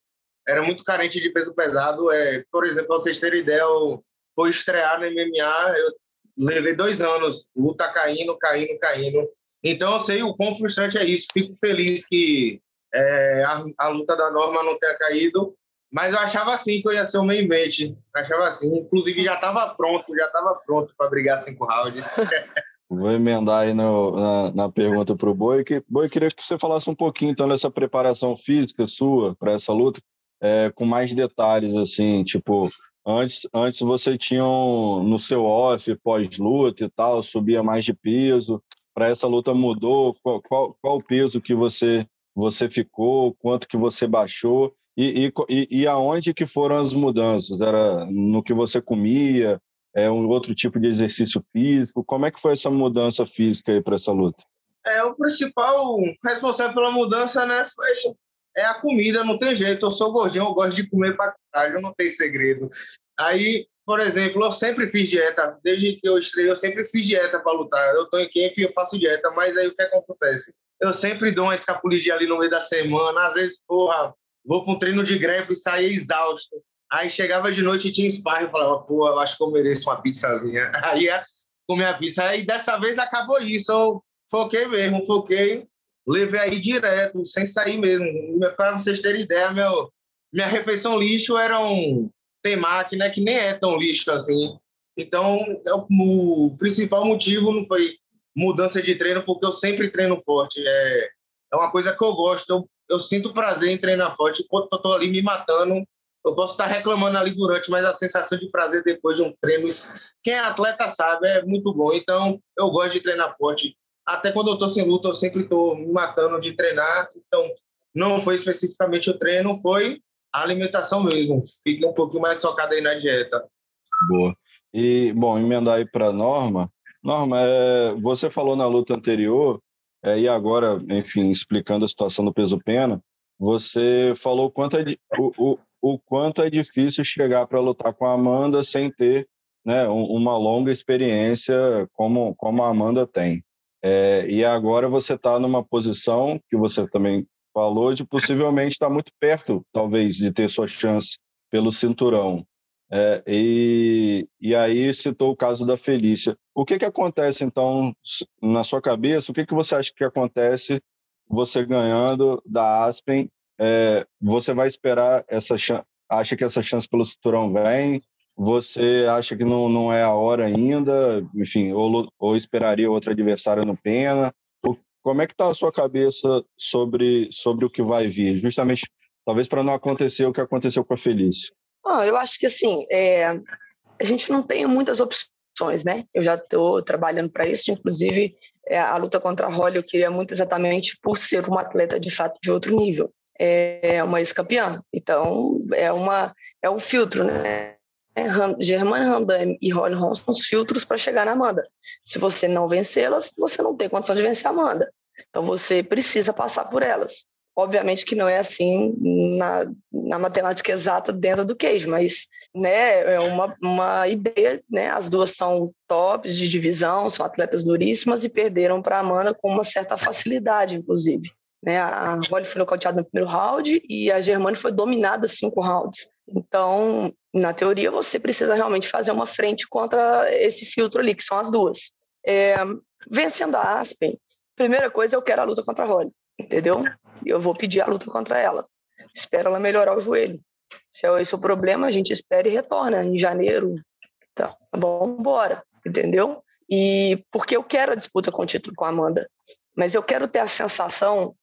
Era muito carente de peso pesado. É, por exemplo, vocês terem ideia, eu estrear no MMA, eu levei dois anos, luta caindo, caindo, caindo. Então, eu sei o quão frustrante é isso. Fico feliz que é, a, a luta da Norma não tenha caído. Mas eu achava assim que eu ia ser o main event. Achava assim. Inclusive já estava pronto, já estava pronto para brigar cinco rounds. Vou emendar aí no, na, na, pergunta para o Boi. Que, Boi, queria que você falasse um pouquinho então dessa preparação física sua para essa luta, é, com mais detalhes, assim, tipo, antes, antes você tinha um, no seu off, pós-luta e tal, subia mais de peso. Para essa luta mudou? Qual, qual, qual o peso que você, você ficou? Quanto que você baixou? E, e, e aonde que foram as mudanças? Era no que você comia? É um outro tipo de exercício físico? Como é que foi essa mudança física aí para essa luta? É, o principal responsável pela mudança, né, foi, é a comida, não tem jeito. Eu sou gordinho, eu gosto de comer para caralho, não tem segredo. Aí, por exemplo, eu sempre fiz dieta, desde que eu estreiei, eu sempre fiz dieta para lutar. Eu tô em camp e eu faço dieta, mas aí o que acontece? Eu sempre dou uma escapulidinha ali no meio da semana, às vezes, porra, vou para um treino de greve e saía exausto. Aí chegava de noite e tinha sparring e falava, pô, eu acho que eu mereço uma pizzazinha. Aí ia comer a pizza. Aí dessa vez acabou isso. Eu foquei mesmo, foquei, levei aí direto, sem sair mesmo. Para vocês terem ideia, meu, minha refeição lixo era um temaki, né, que nem é tão lixo assim. Então, é o principal motivo não foi mudança de treino, porque eu sempre treino forte. É, é uma coisa que eu gosto. Eu eu sinto prazer em treinar forte. Enquanto eu estou ali me matando, eu posso estar reclamando ali durante, mas a sensação de prazer depois de um treino, quem é atleta sabe, é muito bom. Então, eu gosto de treinar forte. Até quando eu estou sem luta, eu sempre estou me matando de treinar. Então, não foi especificamente o treino, foi a alimentação mesmo. Fiquei um pouquinho mais focado aí na dieta. Boa. E, bom, emendar aí para Norma. Norma, é, você falou na luta anterior é, e agora, enfim, explicando a situação do peso-pena, você falou o quanto, é, o, o, o quanto é difícil chegar para lutar com a Amanda sem ter né, uma longa experiência como, como a Amanda tem. É, e agora você está numa posição que você também falou de possivelmente estar tá muito perto, talvez, de ter sua chance pelo cinturão. É, e, e aí citou o caso da Felícia. O que, que acontece, então, na sua cabeça? O que, que você acha que acontece você ganhando da Aspen? É, você vai esperar essa chance? Acha que essa chance pelo cinturão vem? Você acha que não, não é a hora ainda? Enfim, ou, ou esperaria outro adversário no Pena? Como é que está a sua cabeça sobre, sobre o que vai vir? Justamente, talvez para não acontecer o que aconteceu com a Felícia. Eu acho que assim, é, a gente não tem muitas opções, né? Eu já estou trabalhando para isso, inclusive é, a luta contra a Holly eu queria muito exatamente por ser uma atleta de fato de outro nível. É uma ex-campeã, então é uma é um filtro, né? Germane Randam e Holly Holm são os filtros para chegar na Amanda. Se você não vencê-las, você não tem condição de vencer a Amanda. Então você precisa passar por elas. Obviamente que não é assim na, na matemática exata dentro do queijo, mas né, é uma, uma ideia. Né? As duas são tops de divisão, são atletas duríssimas e perderam para a Amanda com uma certa facilidade, inclusive. Né? A Holly foi nocauteada no primeiro round e a Germane foi dominada cinco rounds. Então, na teoria, você precisa realmente fazer uma frente contra esse filtro ali, que são as duas. É, vencendo a Aspen, primeira coisa, eu quero a luta contra a Holly, entendeu? Eu vou pedir a luta contra ela. Espero ela melhorar o joelho. Se é esse o problema, a gente espera e retorna em janeiro. Tá, vamos embora, entendeu? E porque eu quero a disputa com o título com a Amanda, mas eu quero ter a sensação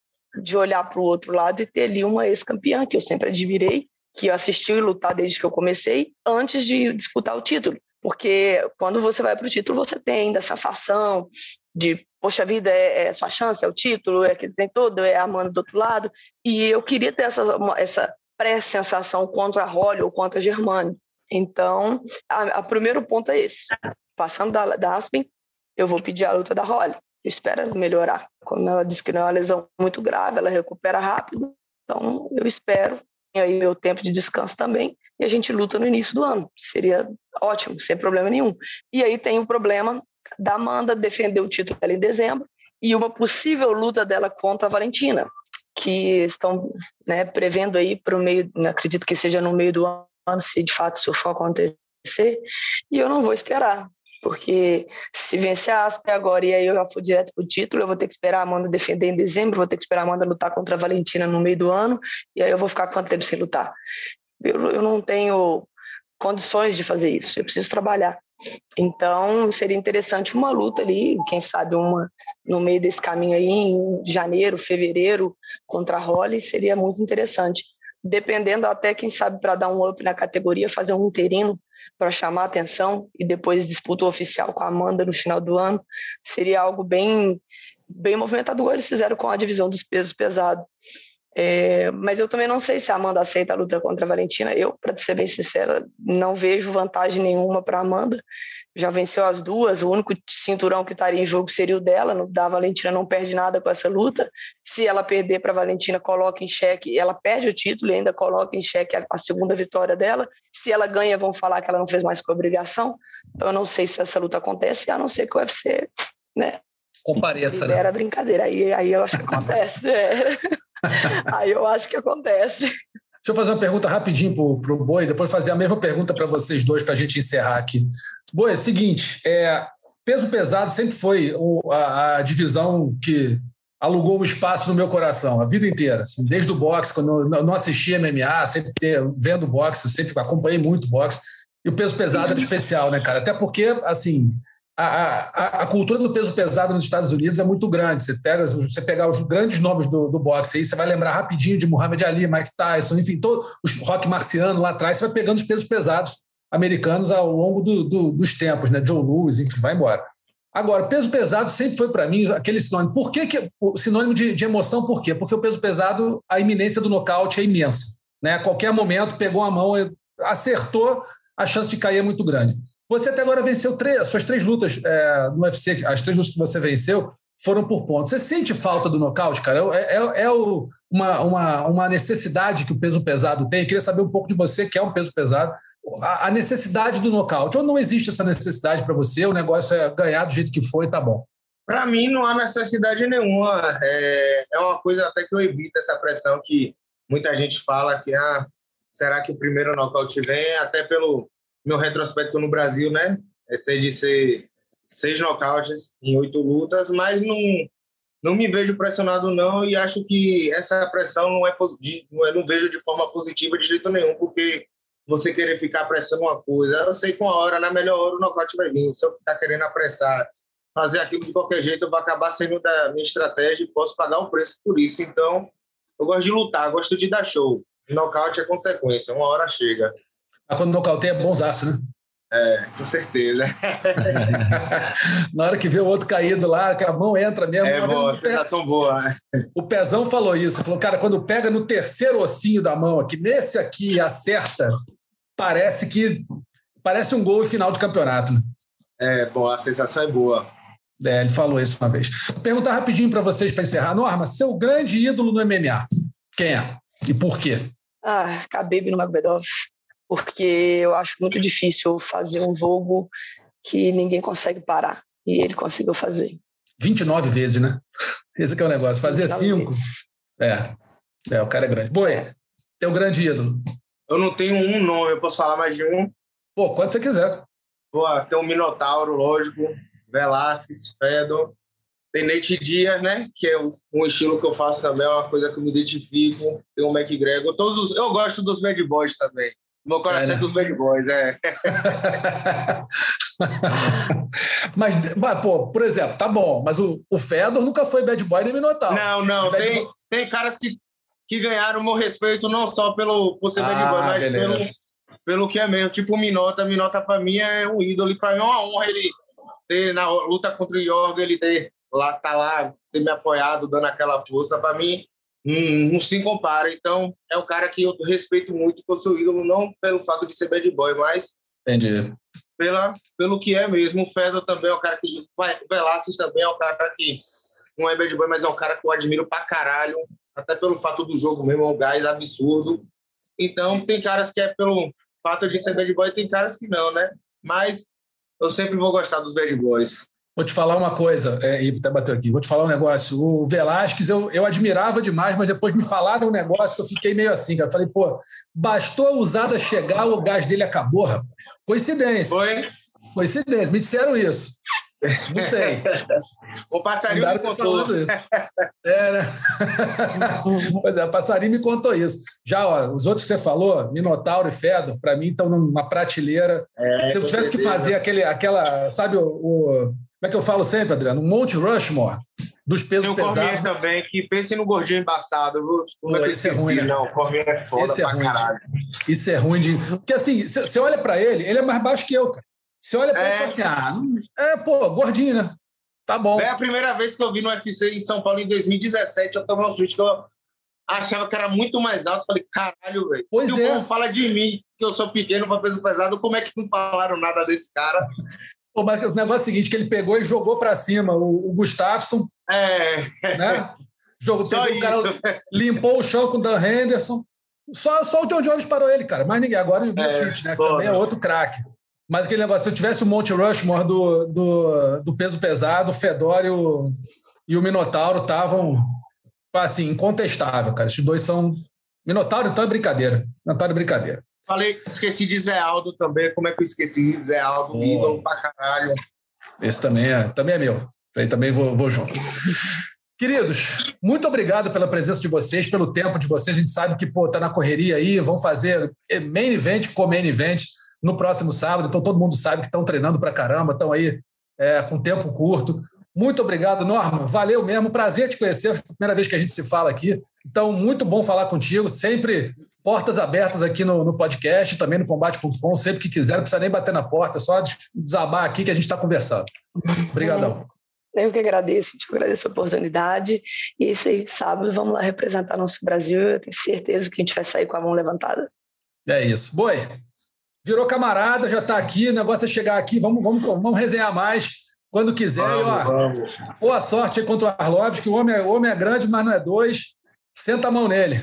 de olhar para o outro lado e ter ali uma ex-campeã que eu sempre admirei, que assistiu e lutar desde que eu comecei, antes de disputar o título. Porque quando você vai para o título, você tem ainda a sensação de poxa vida, é, é sua chance, é o título, é aquele trem todo, é a Amanda do outro lado. E eu queria ter essa, essa pré-sensação contra a Holly ou contra a Germani. Então, o primeiro ponto é esse. Passando da, da Aspen, eu vou pedir a luta da Holly. Eu espero melhorar. Como ela disse que não é uma lesão muito grave, ela recupera rápido. Então, eu espero. E aí, meu tempo de descanso também. E a gente luta no início do ano. Seria ótimo, sem problema nenhum. E aí tem o problema da Amanda defender o título dela em dezembro e uma possível luta dela contra a Valentina, que estão né, prevendo aí para o meio, acredito que seja no meio do ano, se de fato isso for acontecer, e eu não vou esperar, porque se vencer a Aspe agora e aí eu já for direto para o título, eu vou ter que esperar a Amanda defender em dezembro, vou ter que esperar a Amanda lutar contra a Valentina no meio do ano, e aí eu vou ficar quanto tempo sem lutar? Eu, eu não tenho condições de fazer isso, eu preciso trabalhar. Então, seria interessante uma luta ali, quem sabe uma no meio desse caminho aí, em janeiro, fevereiro, contra a Holly, seria muito interessante. Dependendo até, quem sabe, para dar um up na categoria, fazer um interino para chamar atenção e depois disputa oficial com a Amanda no final do ano, seria algo bem, bem movimentador. Eles fizeram com a divisão dos pesos pesados. É, mas eu também não sei se a Amanda aceita a luta contra a Valentina. Eu, para ser bem sincera, não vejo vantagem nenhuma para a Amanda. Já venceu as duas, o único cinturão que estaria em jogo seria o dela. Da Valentina não perde nada com essa luta. Se ela perder para a Valentina, coloca em xeque, ela perde o título e ainda coloca em xeque a, a, segunda vitória dela. Se ela ganha, vão falar que ela não fez mais com obrigação. Então eu não sei se essa luta acontece, a não ser que o UFC, né? Compareça, né? Era brincadeira, aí, aí eu acho que acontece. é. Aí eu acho que acontece. Deixa eu fazer uma pergunta rapidinho para o Boi, depois fazer a mesma pergunta para vocês dois, para a gente encerrar aqui. Boi, é o seguinte: é, peso pesado sempre foi a, a, divisão que alugou um espaço no meu coração a vida inteira. Assim, desde o boxe, quando eu não assistia MMA, sempre ter, vendo boxe, sempre acompanhei muito boxe. E o peso pesado era especial, né, cara? Até porque, assim, a, a, a, cultura do peso pesado nos Estados Unidos é muito grande. Você pega, você pegar os grandes nomes do, do boxe aí, você vai lembrar rapidinho de Muhammad Ali, Mike Tyson, enfim, todos os rock marciano lá atrás, você vai pegando os pesos pesados americanos ao longo do, do, dos tempos, né? Joe Louis, enfim, vai embora. Agora, peso pesado sempre foi para mim aquele sinônimo. Por que, que sinônimo de, de, emoção? Por quê? Porque o peso pesado, a iminência do nocaute é imensa. Né? A qualquer momento pegou a mão, acertou, a chance de cair é muito grande. Você até agora venceu três, suas três lutas é, no UFC, as três lutas que você venceu foram por pontos. Você sente falta do nocaute, cara? É, é, é o, uma, uma, uma necessidade que o peso pesado tem. Eu queria saber um pouco de você, que é um peso pesado. A, a necessidade do nocaute. Ou não existe essa necessidade para você? O negócio é ganhar do jeito que foi, tá bom. Para mim, não há necessidade nenhuma. É, é uma coisa até que eu evito essa pressão que muita gente fala que ah, será que o primeiro nocaute vem? Até pelo meu retrospecto no Brasil, né? Esse de ser seis nocautes em oito lutas, mas não, não me vejo pressionado não e acho que essa pressão não é, não é não vejo de forma positiva de jeito nenhum, porque você querer ficar apressando uma coisa, eu sei que uma hora, na melhor hora, o nocaute vai vir. Se eu ficar querendo apressar, fazer aquilo de qualquer jeito, eu vou acabar sendo da minha estratégia e posso pagar o preço por isso. Então, eu gosto de lutar, gosto de dar show. Nocaute é consequência, uma hora chega. Mas quando nocauteia é bonzaço, né? É, com certeza. Na hora que vê o outro caído lá, que a mão entra mesmo. É boa, sensação pé... boa. Né? O Pezão falou isso. Falou, cara, quando pega no terceiro ossinho da mão aqui, nesse aqui acerta, parece que parece um gol final de campeonato. Né? É, bom, a sensação é boa. É, ele falou isso uma vez. Vou perguntar rapidinho para vocês para encerrar. Norma, seu grande ídolo no MMA, quem é? E por quê? Ah, Khabib no Magomedov porque eu acho muito difícil fazer um jogo que ninguém consegue parar. E ele conseguiu fazer. 29 vezes, né? Esse é o negócio. Fazer cinco. É. É, o cara é grande. Boi, teu grande ídolo. Eu não tenho um nome, eu posso falar mais de um? Pô, quando você quiser. Pô, tem o Minotauro, lógico. Velasquez, Fedor. Tem Nate Dias, né? Que é um, um, estilo que eu faço também, é uma coisa que eu me identifico. Tem o McGregor. Todos os, eu gosto dos Bad Boys também. Meu coração é, dos bad boys, é. mas, mas, pô, por exemplo, tá bom, mas o, o Fedor nunca foi bad boy nem Minotauro. Não, não, tem, boy... tem caras que, que ganharam meu respeito não só pelo, por ser ah, bad boy, mas pelo, pelo que é mesmo. Tipo o Minota, Minota pra mim é um ídolo, pra mim é uma honra ele ter na luta contra o Jorge, ele ter lá, tá lá, ter me apoiado, dando aquela força. Pra mim, não, não, se compara. Então, é um cara que eu respeito muito, que eu sou ídolo, não pelo fato de ser bad boy, mas Entendi. Pela, pelo que é mesmo. O Fedor também é um cara que. O Velasquez também é um cara que não é bad boy, mas é um cara que eu admiro pra caralho, até pelo fato do jogo mesmo, é um gás absurdo. Então, tem caras que é pelo fato de ser bad boy, tem caras que não, né? Mas eu sempre vou gostar dos bad boys. Vou te falar uma coisa, é, e até bateu aqui, vou te falar um negócio. O Velasquez eu, eu admirava demais, mas depois me falaram um negócio que eu fiquei meio assim, cara. Falei, pô, bastou a usada chegar, o gás dele acabou, rapaz. Coincidência. Foi? Coincidência, me disseram isso. Não sei. o passarinho me contou. Isso. É, né? pois é, o passarinho me contou isso. Já, ó, os outros que você falou, Minotauro e Fedor, para mim estão numa prateleira. É, Se eu tivesse que fazer aquele, aquela, sabe, o, o como é que eu falo sempre, Adriano? Um Monte Rushmore dos pesos Tem o pesados. Tem o também, que pense no gordinho embaçado. Como é que esse é ruim, né? Não, o Cormier é foda esse é ruim, caralho. Isso é ruim de... Porque assim, você olha para ele, ele é mais baixo que eu, cara. Você olha para é... ele e fala assim, ah, é, pô, gordinho, né? Tá bom. É a primeira vez que eu vi no UFC em São Paulo, em 2017, eu tomei um susto que eu achava que era muito mais alto. Falei, caralho, velho. Pois Se é. o povo fala de mim, que eu sou pequeno para peso pesado, como é que não falaram nada desse cara? O negócio é o seguinte, que ele pegou e jogou para cima o, o Gustafsson. É. Né? Jogou, pegou o cara, limpou o chão com o Dan Henderson. Só, só o John Jones parou ele, cara. Mas ninguém. Agora o é, Fitch, né? Que também é outro craque. Mas aquele negócio, se eu tivesse o Monte Rushmore do, do, do peso pesado, o Fedor e o, e o Minotauro estavam, assim, incontestável, cara. Esses dois são. Minotauro, então, é brincadeira. Minotauro é brincadeira. Falei, esqueci de Zé Aldo também. Como é que eu esqueci? Zé Aldo, oh. ídolo pra caralho. Esse também é, também é meu. Aí também vou, vou junto. Queridos, muito obrigado pela presença de vocês, pelo tempo de vocês. A gente sabe que pô, tá na correria aí, vão fazer main event com main event no próximo sábado. Então todo mundo sabe que estão treinando pra caramba, estão aí é, com tempo curto. Muito obrigado, Norma. Valeu mesmo. Prazer te conhecer. É a primeira vez que a gente se fala aqui. Então, muito bom falar contigo. Sempre portas abertas aqui no, no podcast, também no combate.com. Sempre que quiser, não precisa nem bater na porta, é só desabar aqui que a gente está conversando. Obrigadão. Eu que agradeço, te agradeço a oportunidade. E esse sábado, vamos lá representar nosso Brasil. Eu tenho certeza que a gente vai sair com a mão levantada. É isso. Boi, virou camarada, já está aqui. O negócio é chegar aqui. Vamos, vamos, vamos resenhar mais quando quiser. Vamos, ó, vamos. Boa sorte aí contra o Arlovski, que o homem, é, o homem é grande, mas não é dois. Senta a mão nele.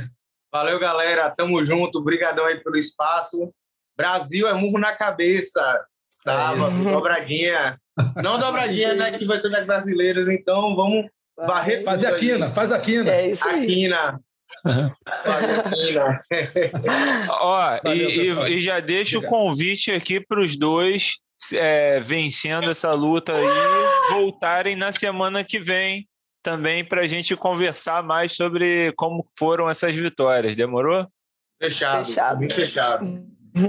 Valeu, galera. Tamo junto. Obrigadão aí pelo espaço. Brasil é murro na cabeça. Sábado, é dobradinha. Não dobradinha, né? Que vai ter mais brasileiros, então vamos varrer Fazer a quina, faz a quina. É isso aí. A quina. Ó, Valeu, e, e, já deixo o convite aqui para os dois é, vencendo essa luta aí, voltarem na semana que vem também para a gente conversar mais sobre como foram essas vitórias. Demorou? Fechado. Fechado. fechado.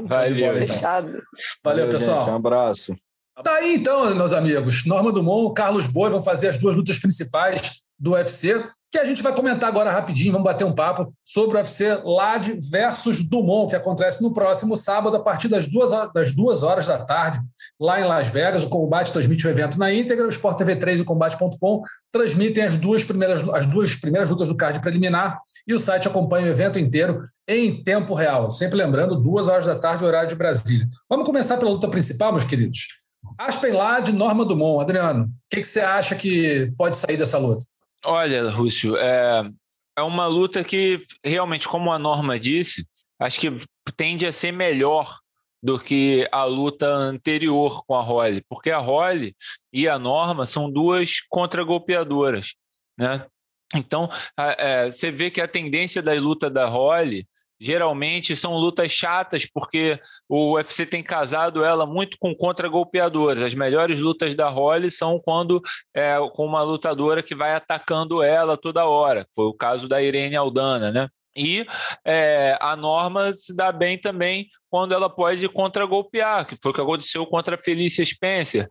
Valeu. Fechado. Valeu, Valeu pessoal. Gente, um abraço. Tá aí então, meus amigos. Norma Dumont, Carlos Boi vão fazer as duas lutas principais do UFC que a gente vai comentar agora rapidinho, vamos bater um papo sobre o UFC LAD versus Dumont, que acontece no próximo sábado, a partir das duas, das duas horas da tarde, lá em Las Vegas. O Combate transmite o evento na íntegra, o Sport TV 3 e o Combate.com transmitem as duas, primeiras, as duas primeiras lutas do card preliminar e o site acompanha o evento inteiro em tempo real. Sempre lembrando, duas horas da tarde, horário de Brasília. Vamos começar pela luta principal, meus queridos. Aspen Lade, Norma Dumont. Adriano, o que, que você acha que pode sair dessa luta? Olha, Rússio, é, é uma luta que realmente, como a Norma disse, acho que tende a ser melhor do que a luta anterior com a Holly, porque a Holly e a Norma são duas contragolpeadoras, né? Então, é, você vê que a tendência da luta da Holly geralmente são lutas chatas, porque o UFC tem casado ela muito com contra-golpeadores. As melhores lutas da Holly são quando é com uma lutadora que vai atacando ela toda hora. Foi o caso da Irene Aldana, né? E é, a Norma se dá bem também quando ela pode contra-golpear, que foi o que aconteceu contra a Felícia Spencer.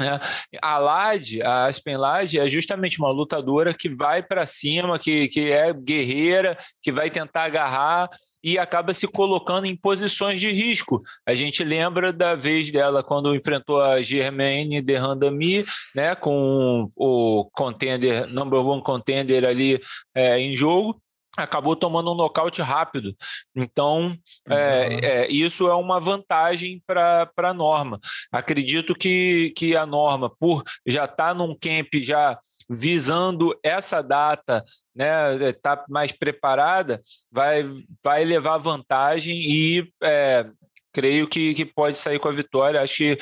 É, a Lade, a Aspen Lade, é justamente uma lutadora que vai para cima, que, que é guerreira, que vai tentar agarrar e acaba se colocando em posições de risco. A gente lembra da vez dela quando enfrentou a Germaine de Randami, né, com o contender, number one contender ali é, em jogo, acabou tomando um nocaute rápido. Então, é, uhum. é, é, isso é uma vantagem para a Norma. Acredito que, que a Norma, por já estar tá num camp já visando essa data, né, tá mais preparada, vai, vai levar vantagem e é, creio que, que pode sair com a vitória. Acho que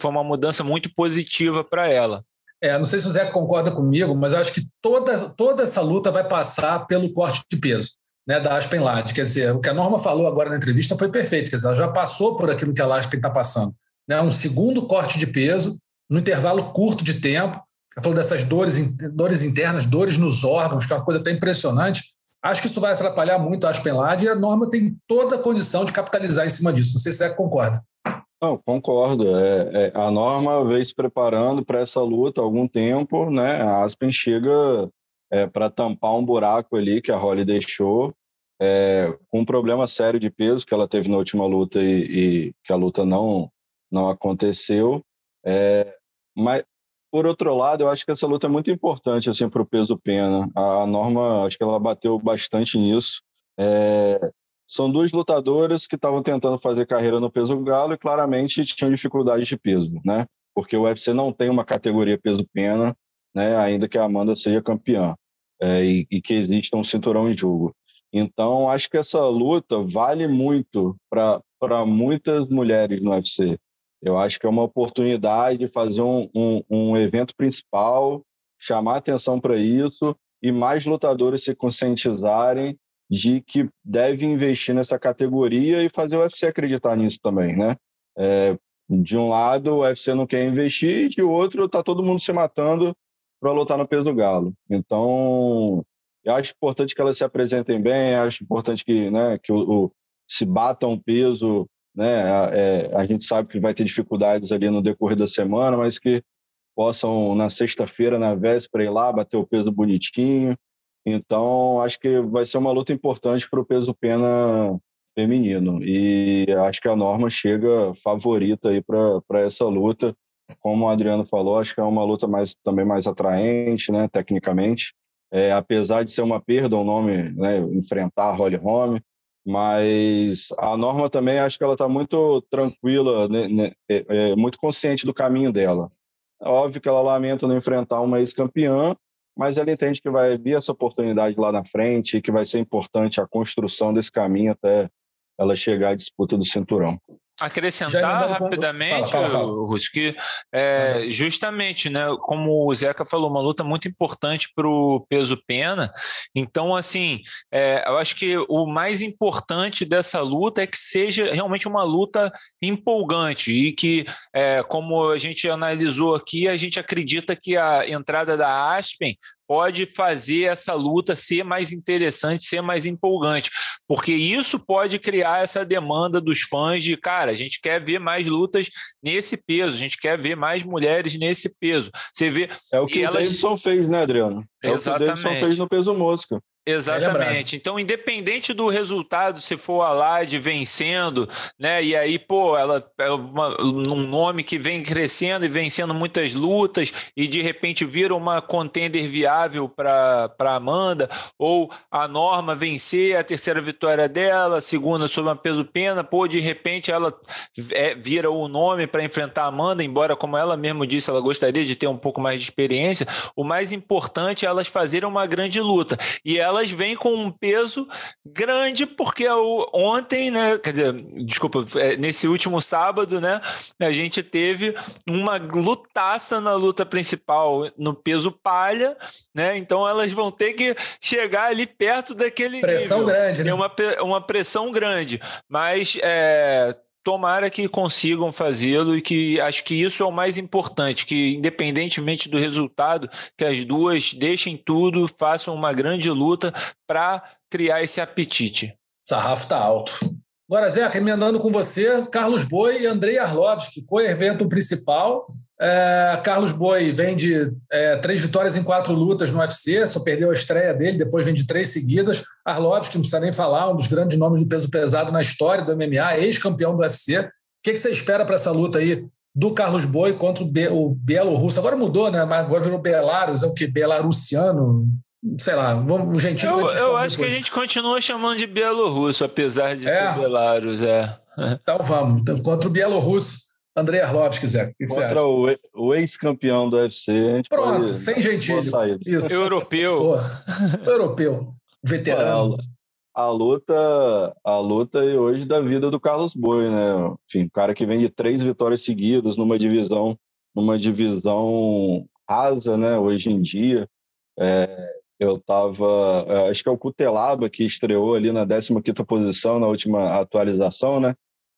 foi uma mudança muito positiva para ela. É, não sei se o Zé concorda comigo, mas eu acho que toda, toda essa luta vai passar pelo corte de peso né, da Aspen Lade. Quer dizer, o que a Norma falou agora na entrevista foi perfeito. Quer dizer, ela já passou por aquilo que a Aspen está passando. Né, um segundo corte de peso, num intervalo curto de tempo. Ela falou dessas dores, dores internas, dores nos órgãos, que é uma coisa até impressionante. Acho que isso vai atrapalhar muito a Aspen Lade e a Norma tem toda a condição de capitalizar em cima disso. Não sei se você concorda. Não, concordo. É, é, a Norma veio se preparando para essa luta há algum tempo, né? A Aspen chega é, para tampar um buraco ali que a Holly deixou, é, com um problema sério de peso que ela teve na última luta e, e que a luta não, não aconteceu. É, mas, por outro lado, eu acho que essa luta é muito importante assim, para o peso do Pena. A, a Norma, acho que ela bateu bastante nisso. É, são duas lutadoras que estavam tentando fazer carreira no peso galo e claramente tinham dificuldade de peso, né? Porque o UFC não tem uma categoria peso-pena, né? Ainda que a Amanda seja campeã é, e, e, que exista um cinturão em jogo. Então, acho que essa luta vale muito para muitas mulheres no UFC. Eu acho que é uma oportunidade de fazer um, um, um evento principal, chamar atenção para isso e mais lutadores se conscientizarem de que deve investir nessa categoria e fazer o UFC acreditar nisso também, né? É, de um lado, o UFC não quer investir, e de outro, tá todo mundo se matando para lutar no peso galo. Então, eu acho importante que elas se apresentem bem, acho importante que, né, que o, o se batam peso, né? É, a gente sabe que vai ter dificuldades ali no decorrer da semana, mas que possam na sexta-feira, na véspera, ir lá bater o peso bonitinho, então, acho que vai ser uma luta importante para o peso pena feminino. E acho que a Norma chega favorita aí para essa luta. Como o Adriano falou, acho que é uma luta mais, também mais atraente, né, tecnicamente. É, apesar de ser uma perda o nome, né, enfrentar a Holly Holm, mas a Norma também acho que ela está muito tranquila, né, né, é, é, muito consciente do caminho dela. Óbvio que ela lamenta não enfrentar uma ex-campeã, mas ela entende que vai vir essa oportunidade lá na frente e que vai ser importante a construção desse caminho até ela chegar à disputa do cinturão. Acrescentar rapidamente, fala, fala, fala. Russo, que é, justamente, né, como o Zeca falou, uma luta muito importante para o peso pena. Então, assim, é, eu acho que o mais importante dessa luta é que seja realmente uma luta empolgante e que, é, como a gente analisou aqui, a gente acredita que a entrada da Aspen pode fazer essa luta ser mais interessante, ser mais empolgante, porque isso pode criar essa demanda dos fãs de, cara, a gente quer ver mais lutas nesse peso, a gente quer ver mais mulheres nesse peso. Você vê. É o que o elas... Davidson fez, né, Adriano? É Exatamente. o que o Davidson fez no peso mosca. Exatamente. Então, independente do resultado, se for a Lade vencendo, né? E aí, pô, ela é uma, um nome que vem crescendo e vencendo muitas lutas e de repente vira uma contender viável para Amanda, ou a Norma vencer a terceira vitória dela, a segunda sob uma peso pena, pô, de repente ela é, vira o nome para enfrentar a Amanda, embora, como ela mesmo disse, ela gostaria de ter um pouco mais de experiência. O mais importante é elas fazerem uma grande luta. E ela elas vêm com um peso grande, porque ontem, né? Quer dizer, desculpa, é, nesse último sábado, né? A gente teve uma lutaça na luta principal no peso palha, né? Então elas vão ter que chegar ali perto daquele. Pressão nível. grande, né? Uma, uma pressão grande. Mas é, tomara que consigam fazê-lo e que acho que isso é o mais importante, que independentemente do resultado, que as duas deixem tudo, façam uma grande luta para criar esse apetite. Sarrafo tá alto. Agora, Zeca, emendando com você, Carlos Boi e Andrei Arlovski, co-evento principal. É, Carlos Boi vem de é, três vitórias em quatro lutas no UFC, só perdeu a estreia dele, depois vem de três seguidas. Arlovski, não precisa nem falar, um dos grandes nomes do peso pesado na história do MMA, ex-campeão do UFC. O que, que você espera para essa luta aí do Carlos Boi contra o, Be o Bielorrusso? Agora mudou, né? Mas agora virou Belarus, é o que? Belarusiano? sei lá, vamos gentil. Eu, eu acho que a gente continua chamando de bielorrusso, apesar de é. ser Belarus, é. Então vamos, então, contra o bielorrusso. André Arlovski, Zé. Que Contra o, o ex-campeão do UFC. Pronto, pode, sem gentilho. Isso. Europeu. Pô, europeu. Veterano. A, a, luta, a luta hoje da vida do Carlos Boi, né? Enfim, o cara que vem de três vitórias seguidas numa divisão, numa divisão rasa, né? Hoje em dia. É, eu estava, é, acho que é o Cutelaba que estreou ali na 15ª posição na última atualização, né?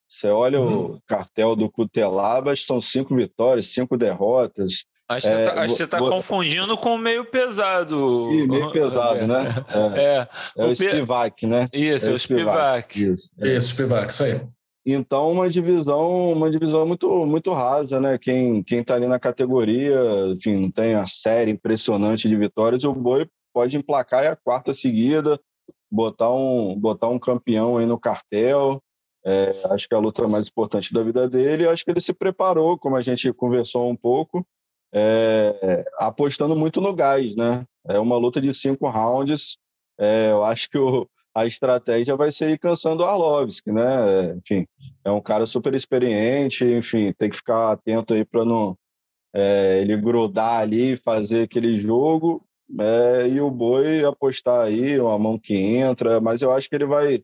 Você olha uhum. o cartel do Cutelaba, são cinco vitórias, cinco derrotas. Acho que é, você está tá confundindo com o meio pesado. Ih, meio pesado, né? É, é, é o, o Spivak, né? Isso, é o Spivak. Isso, é. isso Spivak, isso aí. Então, uma divisão, uma divisão muito, muito rasa, né? Quem, quem tá ali na categoria, enfim, não tem a série impressionante de vitórias, o Boi pode emplacar a quarta seguida, botar um, botar um campeão aí no cartel. É, acho que é a luta mais importante da vida dele. Acho que ele se preparou, como a gente conversou um pouco, é, apostando muito no gás, né? É uma luta de cinco rounds. É, eu acho que o, a estratégia vai ser ir cansando o Arlovski, né? Enfim, é um cara super experiente, enfim, tem que ficar atento aí para não é, ele grudar ali fazer aquele jogo é, e o boi apostar aí, uma mão que entra, mas eu acho que ele vai.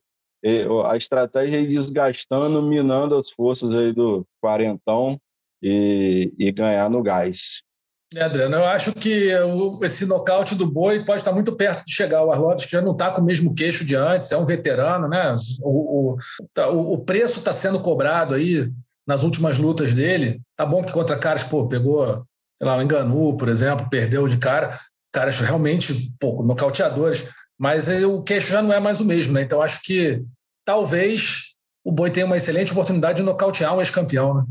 A estratégia é ir desgastando, minando as forças aí do quarentão e, e ganhar no gás. É, Adriano, eu acho que esse nocaute do boi pode estar muito perto de chegar. O Arlovski já não está com o mesmo queixo de antes, é um veterano, né? O, o, tá, o preço está sendo cobrado aí nas últimas lutas dele. Tá bom que contra caras, pô, pegou, sei lá, o Enganu, por exemplo, perdeu de cara, caras realmente pô, nocauteadores, mas o queixo já não é mais o mesmo, né? Então acho que talvez o Boi tenha uma excelente oportunidade de nocautear um ex-campeão, né?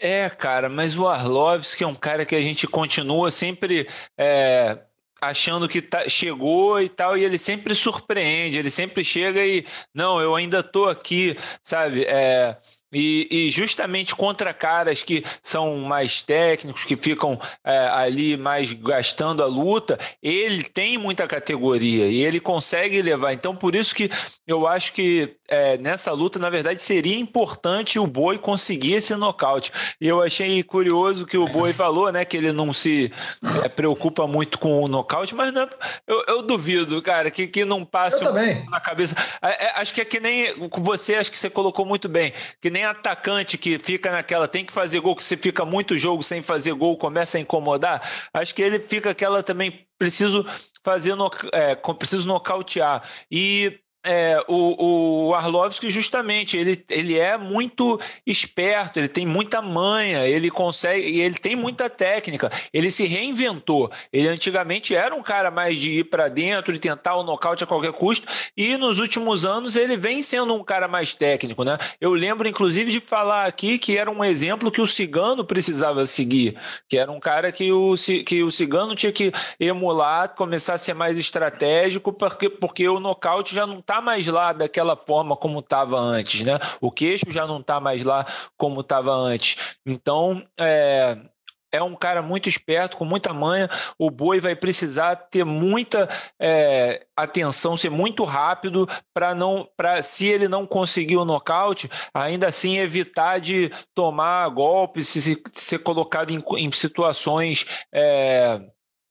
É, cara, mas o Arlovski é um cara que a gente continua sempre é, achando que tá, chegou e tal, e ele sempre surpreende, ele sempre chega e, não, eu ainda tô aqui, sabe? É, e, e, justamente contra caras que são mais técnicos, que ficam é, ali mais gastando a luta, ele tem muita categoria e ele consegue levar. Então, por isso que eu acho que é, nessa luta, na verdade, seria importante o Boi conseguir esse nocaute. E eu achei curioso que o Boi falou, né, que ele não se é, preocupa muito com o nocaute, mas não, eu, eu, duvido, cara, que, que não passe um na cabeça. É, é, acho que é que nem você, acho que você colocou muito bem, que nem nem atacante que fica naquela, tem que fazer gol, que você fica muito jogo sem fazer gol, começa a incomodar. Acho que ele fica aquela também, preciso fazer, no, é, preciso nocautear. E é, o, o Arlovski justamente ele, ele é muito esperto, ele tem muita manha, ele consegue e ele tem muita técnica. Ele se reinventou. Ele antigamente era um cara mais de ir para dentro e tentar o nocaute a qualquer custo, e nos últimos anos ele vem sendo um cara mais técnico, né? Eu lembro inclusive de falar aqui que era um exemplo que o Cigano precisava seguir, que era um cara que o, que o Cigano tinha que emular, começar a ser mais estratégico, porque, porque o nocaute já não está mais lá daquela forma como estava antes, né? O queixo já não está mais lá como estava antes. Então, é, é um cara muito esperto, com muita manha. O boi vai precisar ter muita é, atenção, ser muito rápido para não, para se ele não conseguir o nocaute, ainda assim evitar de tomar golpes, se, se ser colocado em, em situações é,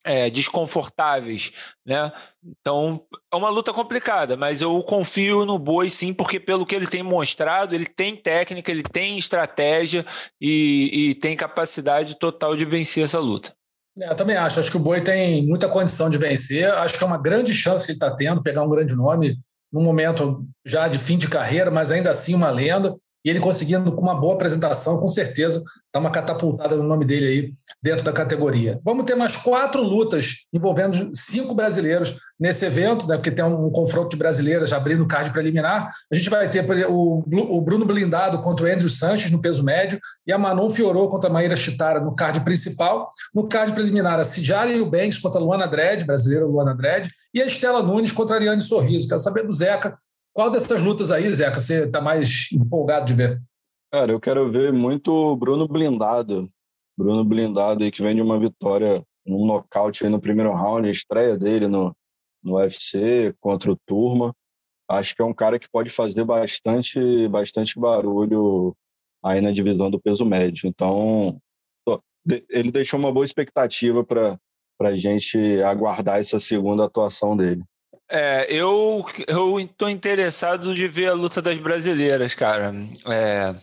é, desconfortáveis, né? Então é uma luta complicada, mas eu confio no Boi sim, porque pelo que ele tem mostrado, ele tem técnica, ele tem estratégia e, e tem capacidade total de vencer essa luta. É, eu também acho. Acho que o Boi tem muita condição de vencer. Acho que é uma grande chance que ele está tendo, pegar um grande nome num momento já de fim de carreira, mas ainda assim uma lenda e ele conseguindo com uma boa apresentação, com certeza, dar uma catapultada no nome dele aí dentro da categoria. Vamos ter mais quatro lutas envolvendo cinco brasileiros nesse evento, né, porque tem um, confronto de brasileiras abrindo o card preliminar. A gente vai ter o, o Bruno Blindado contra o Andrew Sanches no peso médio e a Manon Fiorot contra a Maíra Chitara no card principal. No card preliminar, a Cijara Eubanks contra a Luana Dredd, brasileira Luana Dredd, e a Estela Nunes contra a Ariane Sorriso. Quero saber do Zeca qual dessas lutas aí, Zeca, você está mais empolgado de ver? Cara, eu quero ver muito Bruno Blindado. Bruno Blindado aí que vem de uma vitória, um nocaute aí no primeiro round, a estreia dele no, no UFC contra o Turma. Acho que é um cara que pode fazer bastante, bastante barulho aí na divisão do peso médio. Então, ele deixou uma boa expectativa para a gente aguardar essa segunda atuação dele. É, eu eu estou interessado de ver a luta das brasileiras, cara. É,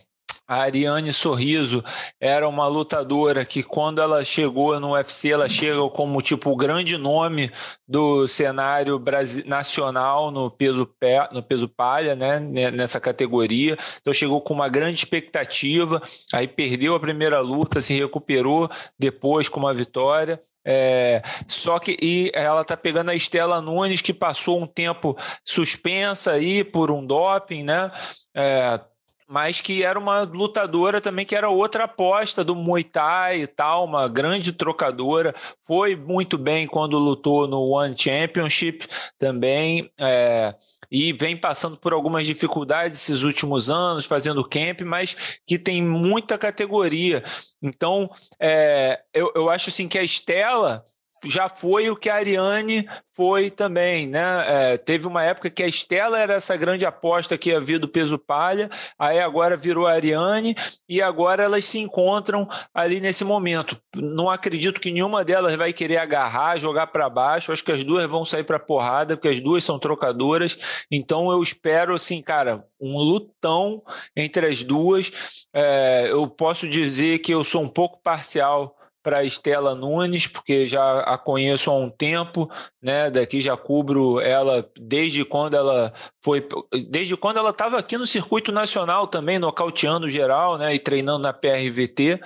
a Ariane Sorriso era uma lutadora que, quando ela chegou no UFC, ela chega como tipo o grande nome do cenário nacional no peso, pé, no peso palha, né? Nessa categoria. Então chegou com uma grande expectativa, aí perdeu a primeira luta, se recuperou depois com uma vitória. É, só que e ela tá pegando a Estela Nunes, que passou um tempo suspensa aí por um doping, né? É, mas que era uma lutadora também que era outra aposta do Muay Thai e tal, uma grande trocadora, foi muito bem quando lutou no One Championship também, é, e vem passando por algumas dificuldades esses últimos anos, fazendo camp, mas que tem muita categoria. Então, é, eu, eu acho assim que a Estela já foi o que a Ariane foi também, né? É, teve uma época que a Estela era essa grande aposta que havia do peso palha, aí agora virou a Ariane e agora elas se encontram ali nesse momento. Não acredito que nenhuma delas vai querer agarrar, jogar para baixo. Acho que as duas vão sair para porrada, porque as duas são trocadoras. Então eu espero, assim, cara, um lutão entre as duas. É, eu posso dizer que eu sou um pouco parcial para Estela Nunes, porque já a conheço há um tempo, né? Daqui já cubro ela desde quando ela foi, desde quando ela estava aqui no circuito nacional também, nocauteando geral, né? E treinando na PRVT.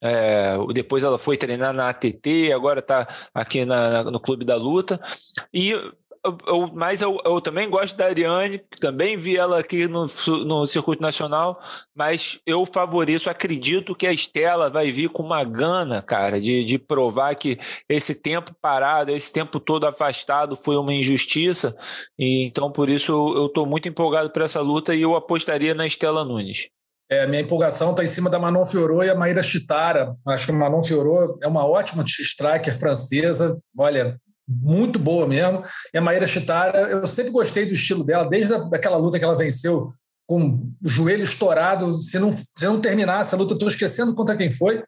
É, depois ela foi treinar na ATT, agora está aqui na, no Clube da Luta. E eu, mas eu, eu, também gosto da Ariane, também vi ela aqui no, no circuito nacional, mas eu favorizo, acredito que a Estela vai vir com uma gana, cara, de, de provar que esse tempo parado, esse tempo todo afastado foi uma injustiça, e então por isso eu estou muito empolgado para essa luta e eu apostaria na Estela Nunes. É, minha empolgação está em cima da Manon Fiorot e a Maíra Chitara. Acho que a Manon Fiorot é uma ótima striker francesa. Olha, muito boa mesmo. E a Maíra Chitara, eu sempre gostei do estilo dela, desde aquela luta que ela venceu com o joelho estourado. Se não, se não terminasse a luta, estou esquecendo contra quem foi,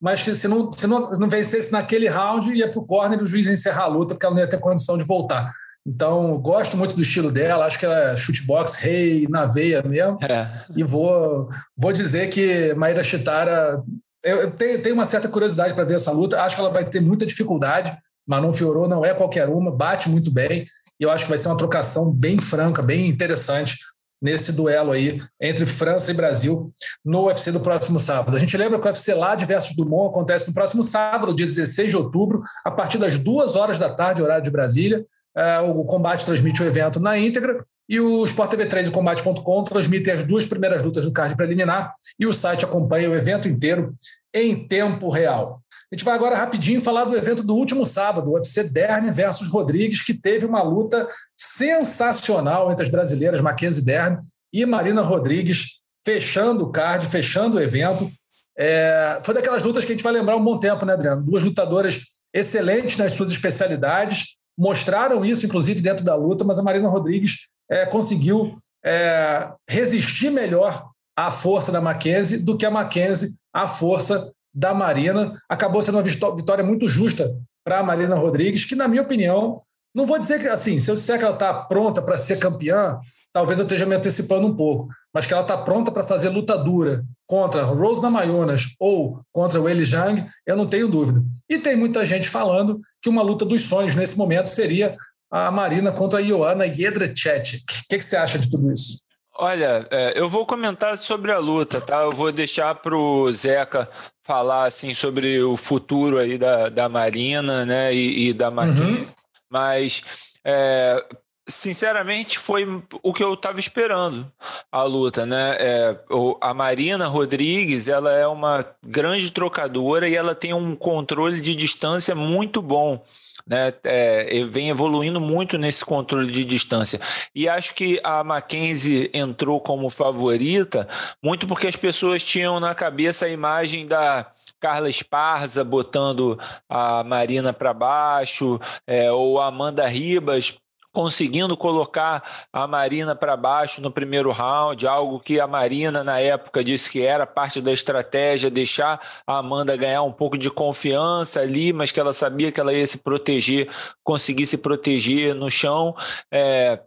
mas que se não, se não, não vencesse naquele round, ia para o corner e o juiz ia encerrar a luta, porque ela não ia ter condição de voltar. Então, gosto muito do estilo dela, acho que ela é shootbox, rei, na veia mesmo. É. E vou, vou dizer que Maíra Chitara. Eu tenho, tenho uma certa curiosidade para ver essa luta. Acho que ela vai ter muita dificuldade. Manon Fiorot não é qualquer uma, bate muito bem. E eu acho que vai ser uma trocação bem franca, bem interessante nesse duelo aí entre França e Brasil no UFC do próximo sábado. A gente lembra que o UFC lá versus Dumont acontece no próximo sábado, dia 16 de outubro, a partir das duas horas da tarde, horário de Brasília. É, o Combate transmite o evento na íntegra e o Sport TV 3 e Combate.com transmitem as duas primeiras lutas do card preliminar e o site acompanha o evento inteiro em tempo real. A gente vai agora rapidinho falar do evento do último sábado, o UFC Derne versus Rodrigues, que teve uma luta sensacional entre as brasileiras Mackenzie Derne e Marina Rodrigues, fechando o card, fechando o evento. É, foi daquelas lutas que a gente vai lembrar um bom tempo, né, Adriano? Duas lutadoras excelentes nas suas especialidades, mostraram isso, inclusive, dentro da luta, mas a Marina Rodrigues é, conseguiu é, resistir melhor à força da Mackenzie do que a Mackenzie à força da Marina. Acabou sendo uma vitória muito justa para a Marina Rodrigues, que, na minha opinião, não vou dizer que, assim, se eu disser que ela está pronta para ser campeã, talvez eu esteja me antecipando um pouco, mas que ela está pronta para fazer luta dura contra Rose Namajunas ou contra o Eli Zhang, eu não tenho dúvida. E tem muita gente falando que uma luta dos sonhos nesse momento seria a Marina contra a Ioana Jedrzejczyk. O que, que você acha de tudo isso? Olha, é, eu vou comentar sobre a luta, tá? Eu vou deixar para o Zeca falar assim sobre o futuro aí da, da Marina, né, e, e da Mackenzie. Uhum. Mas é, sinceramente foi o que eu estava esperando a luta, né? É, a Marina Rodrigues, ela é uma grande trocadora e ela tem um controle de distância muito bom né? É, vem evoluindo muito nesse controle de distância. E acho que a Mackenzie entrou como favorita, muito porque as pessoas tinham na cabeça a imagem da. Carla Esparza botando a Marina para baixo, é, ou a Amanda Ribas conseguindo colocar a Marina para baixo no primeiro round, algo que a Marina na época disse que era parte da estratégia, deixar a Amanda ganhar um pouco de confiança ali, mas que ela sabia que ela ia se proteger, conseguir se proteger no chão. É,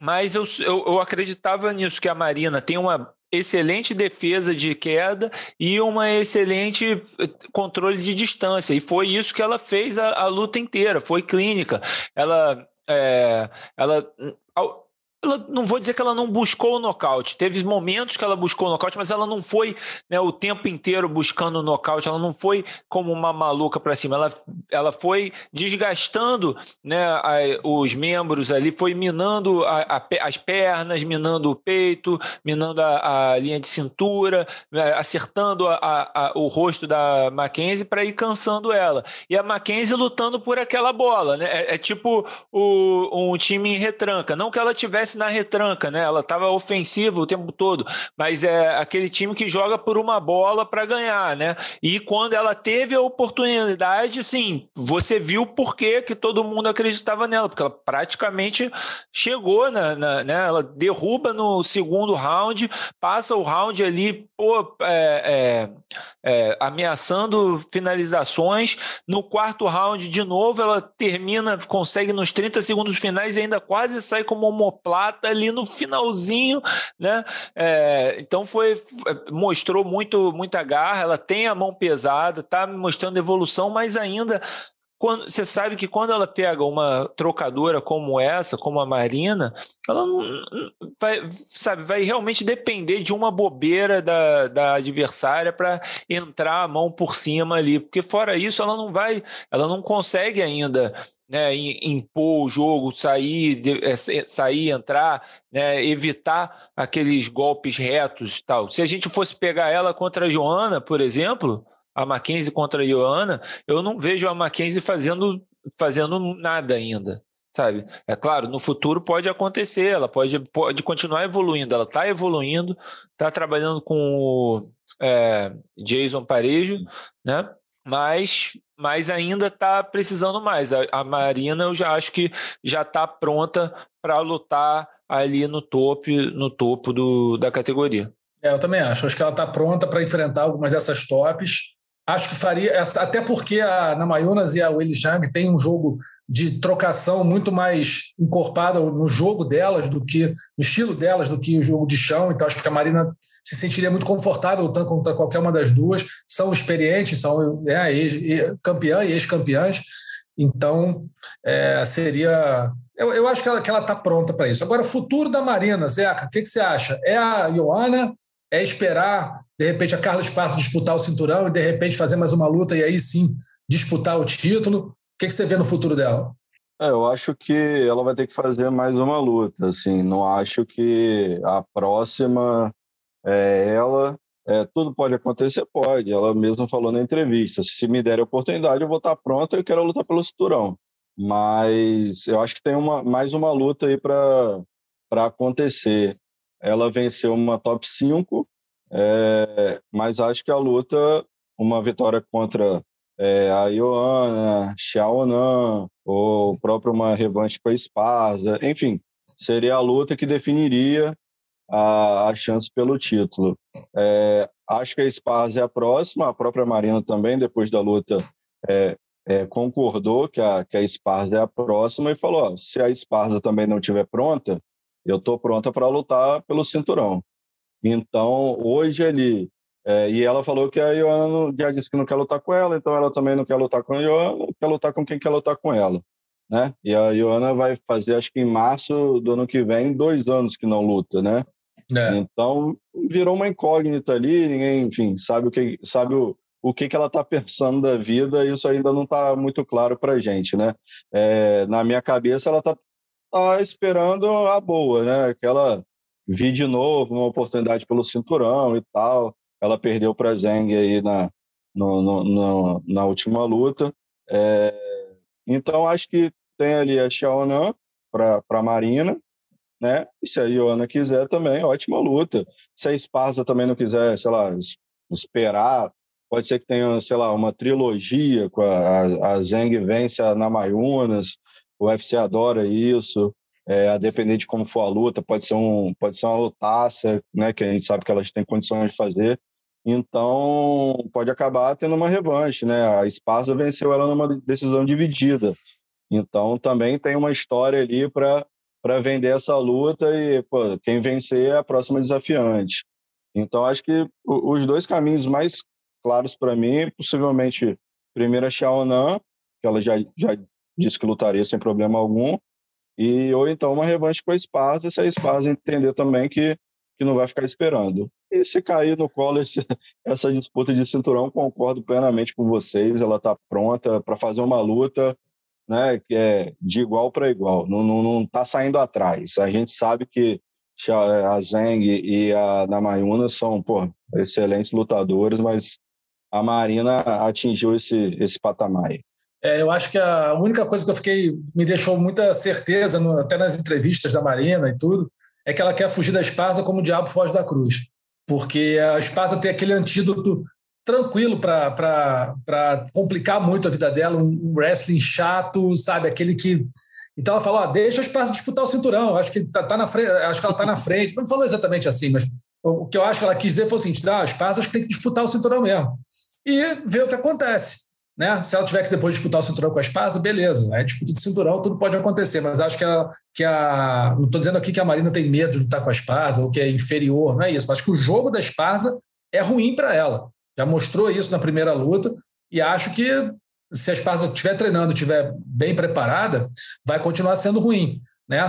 mas eu, eu, eu acreditava nisso, que a Marina tem uma excelente defesa de queda e uma excelente eh, controle de distância. E foi isso que ela fez a, a luta inteira, foi clínica. Ela é, ela ela, não vou dizer que ela não buscou o nocaute. Teve momentos que ela buscou o nocaute, mas ela não foi né, o tempo inteiro buscando o nocaute. Ela não foi como uma maluca para cima. Ela, ela foi desgastando né, a, os membros ali, foi minando a, a, as pernas, minando o peito, minando a, linha de cintura, né, acertando o rosto da Mackenzie para ir cansando ela. E a Mackenzie lutando por aquela bola. Né? É, é tipo o, um time em retranca. Não que ela tivesse na retranca, né? Ela estava ofensiva o tempo todo, mas é aquele time que joga por uma bola para ganhar, né? E quando ela teve a oportunidade, sim, você viu por que todo mundo acreditava nela, porque ela praticamente chegou na, na né? Ela derruba no segundo round, passa o round ali, pô, é, é, é, ameaçando finalizações. No quarto round, de novo, ela termina, consegue nos 30 segundos finais e ainda quase sai como homoplata lata ali no finalzinho, né? É, então foi mostrou muito muita garra. Ela tem a mão pesada, tá mostrando evolução, mas ainda quando, você sabe que quando ela pega uma trocadora como essa, como a Marina, ela vai, sabe, vai realmente depender de uma bobeira da, da adversária para entrar a mão por cima ali, porque fora isso ela não vai, ela não consegue ainda né, impor o jogo, sair, é, sair, entrar, né, evitar aqueles golpes retos tal. Se a gente fosse pegar ela contra a Joana, por exemplo, a Mackenzie contra a Joana, eu não vejo a Mackenzie fazendo, fazendo nada ainda. Sabe? É claro, no futuro pode acontecer, ela pode, pode continuar evoluindo, ela está evoluindo, está trabalhando com o é, Jason Parejo, né? mas mas ainda está precisando mais. A, a, Marina eu já acho que já está pronta para lutar ali no topo, no topo do, da categoria. É, eu também acho. Acho que ela está pronta para enfrentar algumas dessas tops. Acho que faria, até porque a Namayunas e a Willy Zhang têm um jogo de trocação muito mais encorpada no jogo delas do que no estilo delas do que o jogo de chão. Então acho que a Marina se sentiria muito confortável lutando contra qualquer uma das duas. São experientes, são é, ex, campeã e ex-campeãs. Então é, seria. Eu, eu, acho que ela está pronta para isso. Agora, futuro da Marina, Zeca, o que, que você acha? É a Ioana é esperar, de repente, a Carla Esparza disputar o cinturão e, de repente, fazer mais uma luta e aí sim disputar o título. O que, você vê no futuro dela? É, eu acho que ela vai ter que fazer mais uma luta. Assim, não acho que a próxima é ela. É, tudo pode acontecer, pode. Ela mesma falou na entrevista: se me der a oportunidade, eu vou estar pronta e quero lutar pelo cinturão. Mas eu acho que tem uma, mais uma luta aí para acontecer ela venceu uma top 5, é, mas acho que a luta, uma vitória contra é, a Ioana, Xiaonan, ou próprio uma revanche com a Esparza, enfim, seria a luta que definiria a, a chance pelo título. É, acho que a Esparza é a próxima, a própria Marina também, depois da luta, é, concordou que a, que a Esparza é a próxima e falou: ó, se a Esparza também não estiver pronta, eu estou pronta para lutar pelo cinturão. Então, hoje ele. É, e ela falou que a Ioana já disse que não quer lutar com ela, então ela também não quer lutar com a Ioana, quer lutar com quem quer lutar com ela. Né? E a Ioana vai fazer, acho que em março do ano que vem, dois anos que não luta, né? É. Então, virou uma incógnita ali, ninguém, enfim, sabe o que, sabe o, o que, que ela está pensando da vida, isso ainda não está muito claro para a gente, né? É, na minha cabeça, ela está tá esperando a boa, né? Aquela vi de novo uma oportunidade pelo cinturão e tal. Ela perdeu para Zeng aí na, no, no, no, na última luta. É, então acho que tem ali a Xiaonan para a Marina, né? E se a Iona quiser também, ótima luta. Se a Esparza também não quiser, sei lá, esperar, pode ser que tenha, sei lá, uma trilogia com a, a, a Zeng vence a Namayunas, o UFC adora isso. É, a depender de como for a luta, pode ser, um, pode ser uma lutaça, né, que a gente sabe que elas têm condições de fazer. Então, pode acabar tendo uma revanche, né? A Esparza venceu ela numa decisão dividida. Então, também tem uma história ali para vender essa luta e pô, quem vencer é a próxima desafiante. Então, acho que os dois caminhos mais claros para mim, possivelmente, primeiro a Xiaonan, que ela já, já disse que lutaria sem problema algum, e ou então uma revanche com a Esparza, se a Esparza entender também que, que não vai ficar esperando. E se cair no colo esse, essa disputa de cinturão, concordo plenamente com vocês, ela está pronta para fazer uma luta né, que é de igual para igual, não está não, não tá saindo atrás. A gente sabe que a Zeng e a Namayuna são pô, excelentes lutadores, mas a Marina atingiu esse, esse patamar. É, eu acho que a única coisa que eu fiquei me deixou muita certeza, no, até nas entrevistas da Marina e tudo, é que ela quer fugir da Esparza como o diabo foge da cruz. Porque a Esparza tem aquele antídoto tranquilo para complicar muito a vida dela, um wrestling chato, sabe? Aquele que. Então ela falou: ah, deixa a Esparza disputar o cinturão, acho que, tá, tá na frente, acho que ela está na frente. Não falou exatamente assim, mas o que eu acho que ela quis dizer foi o seguinte: ah, a Esparza acho que tem que disputar o cinturão mesmo. E ver o que acontece. Né? Se ela tiver que depois disputar o cinturão com a Esparza, beleza. É disputa de cinturão, tudo pode acontecer, mas acho que a. Que a não estou dizendo aqui que a Marina tem medo de lutar com a Esparza ou que é inferior, não é isso. Acho que o jogo da Esparza é ruim para ela. Já mostrou isso na primeira luta e acho que se a Esparza estiver treinando, estiver bem preparada, vai continuar sendo ruim. Né?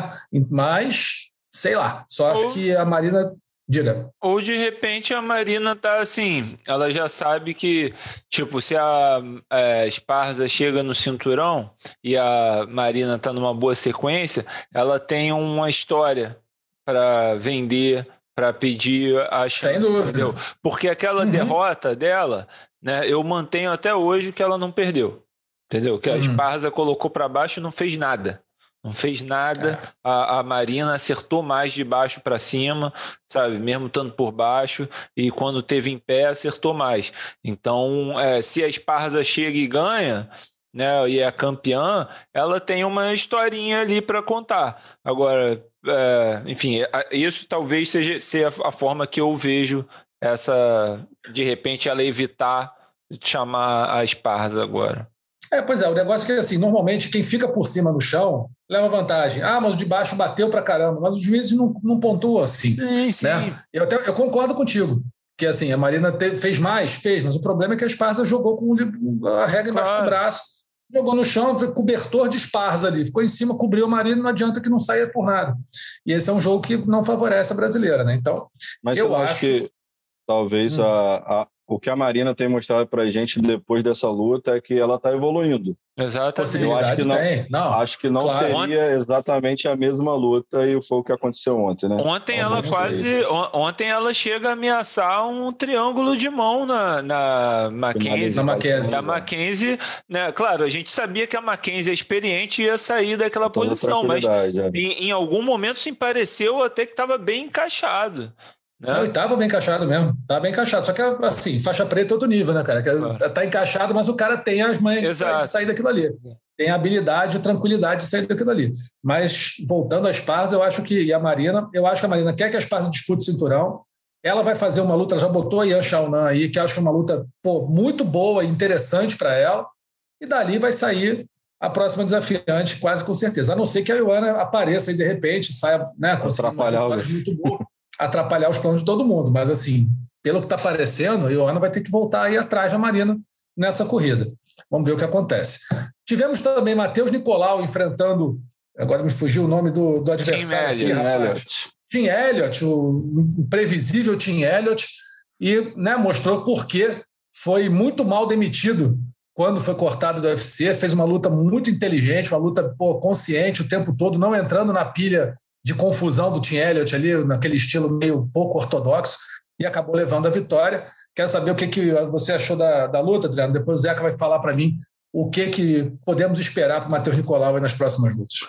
Mas, sei lá, só acho que a Marina Diga. Ou de repente a Marina tá assim, ela já sabe que, tipo, se a, a é, Esparza chega no cinturão e a Marina tá numa boa sequência, ela tem uma história para vender, para pedir a chance, Sem dúvida. Entendeu? Porque aquela uhum. derrota dela, né, eu mantenho até hoje que ela não perdeu. Entendeu? Que a uhum. Esparza colocou para baixo e não fez nada. Não fez nada. É. A, a, Marina acertou mais de baixo para cima, sabe? Mesmo estando por baixo. E quando teve em pé, acertou mais. Então, é, se a Esparza chega e ganha, né? E é campeã, ela tem uma historinha ali para contar. Agora, é, enfim, isso talvez seja, seja a forma que eu vejo essa, de repente, ela evitar chamar a Esparza agora. É, pois é, o negócio é que assim, normalmente quem fica por cima no chão leva vantagem. Ah, mas o de baixo bateu pra caramba, mas os juízes não, não pontuam assim. Sim, sim. Né? Eu, até, eu concordo contigo. Que assim, a Marina te, fez mais, fez, mas o problema é que a Esparza jogou com a regra embaixo claro. do braço, jogou no chão, foi cobertor de Esparza ali, ficou em cima, cobriu a Marina, não adianta que não saia por nada. E esse é um jogo que não favorece a brasileira, né? Então, mas eu acho que talvez hum. a, a, o que a Marina tem mostrado para a gente depois dessa luta é que ela está evoluindo. Exatamente. Eu acho que não, não acho que não claro. seria exatamente a mesma luta e foi o que aconteceu ontem, né? Ontem ela quase, ontem ela chega a ameaçar um triângulo de mão na, na Mackenzie. Na Mackenzie. Na Mackenzie, né? Claro, a gente sabia que a Mackenzie é experiente ia sair daquela Toda posição, mas é. em, em algum momento sim pareceu até que estava bem encaixado. Não, estava bem encaixado mesmo. Estava bem encaixado. Só que, assim, faixa preta é outro nível, né, cara? Que. Tá encaixado, mas o cara tem as manhas de sair daquilo ali. Tem a habilidade, a tranquilidade de sair daquilo ali. Mas, voltando à Esparza, eu acho que, e a Marina, eu acho que a Marina quer que a Esparza dispute o cinturão. Ela vai fazer uma luta, ela já botou a Yan Xiaonan aí, que eu acho que é uma luta pô, muito boa e interessante para ela. E dali vai sair a próxima desafiante, quase com certeza. A não ser que a Ioana apareça aí de repente, saia né, com atrapalhar o... muito boa atrapalhar os planos de todo mundo. Mas, assim, pelo que está parecendo, a Ioana vai ter que voltar aí atrás da Marina nessa corrida. Vamos ver o que acontece. Tivemos também Matheus Nicolau enfrentando, agora me fugiu o nome do, do adversário Tim Elliott. Tim Elliott, o previsível Tim Elliott, e né, mostrou por que foi muito mal demitido quando foi cortado do UFC, fez uma luta muito inteligente, uma luta pô, consciente o tempo todo, não entrando na pilha de confusão do Tim Elliott ali, naquele estilo meio pouco ortodoxo, e acabou levando a vitória. Quero saber o que, que você achou da, da luta, Adriano. Depois o Zeca vai falar para mim o que, que podemos esperar para o Matheus Nicolau nas próximas lutas.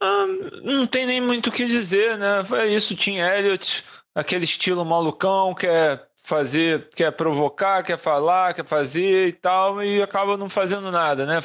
Ah, não tem nem muito o que dizer, né? Foi isso, Tim Elliott, aquele estilo malucão que é fazer, quer provocar, quer falar, quer fazer e tal, e acaba não fazendo nada, né?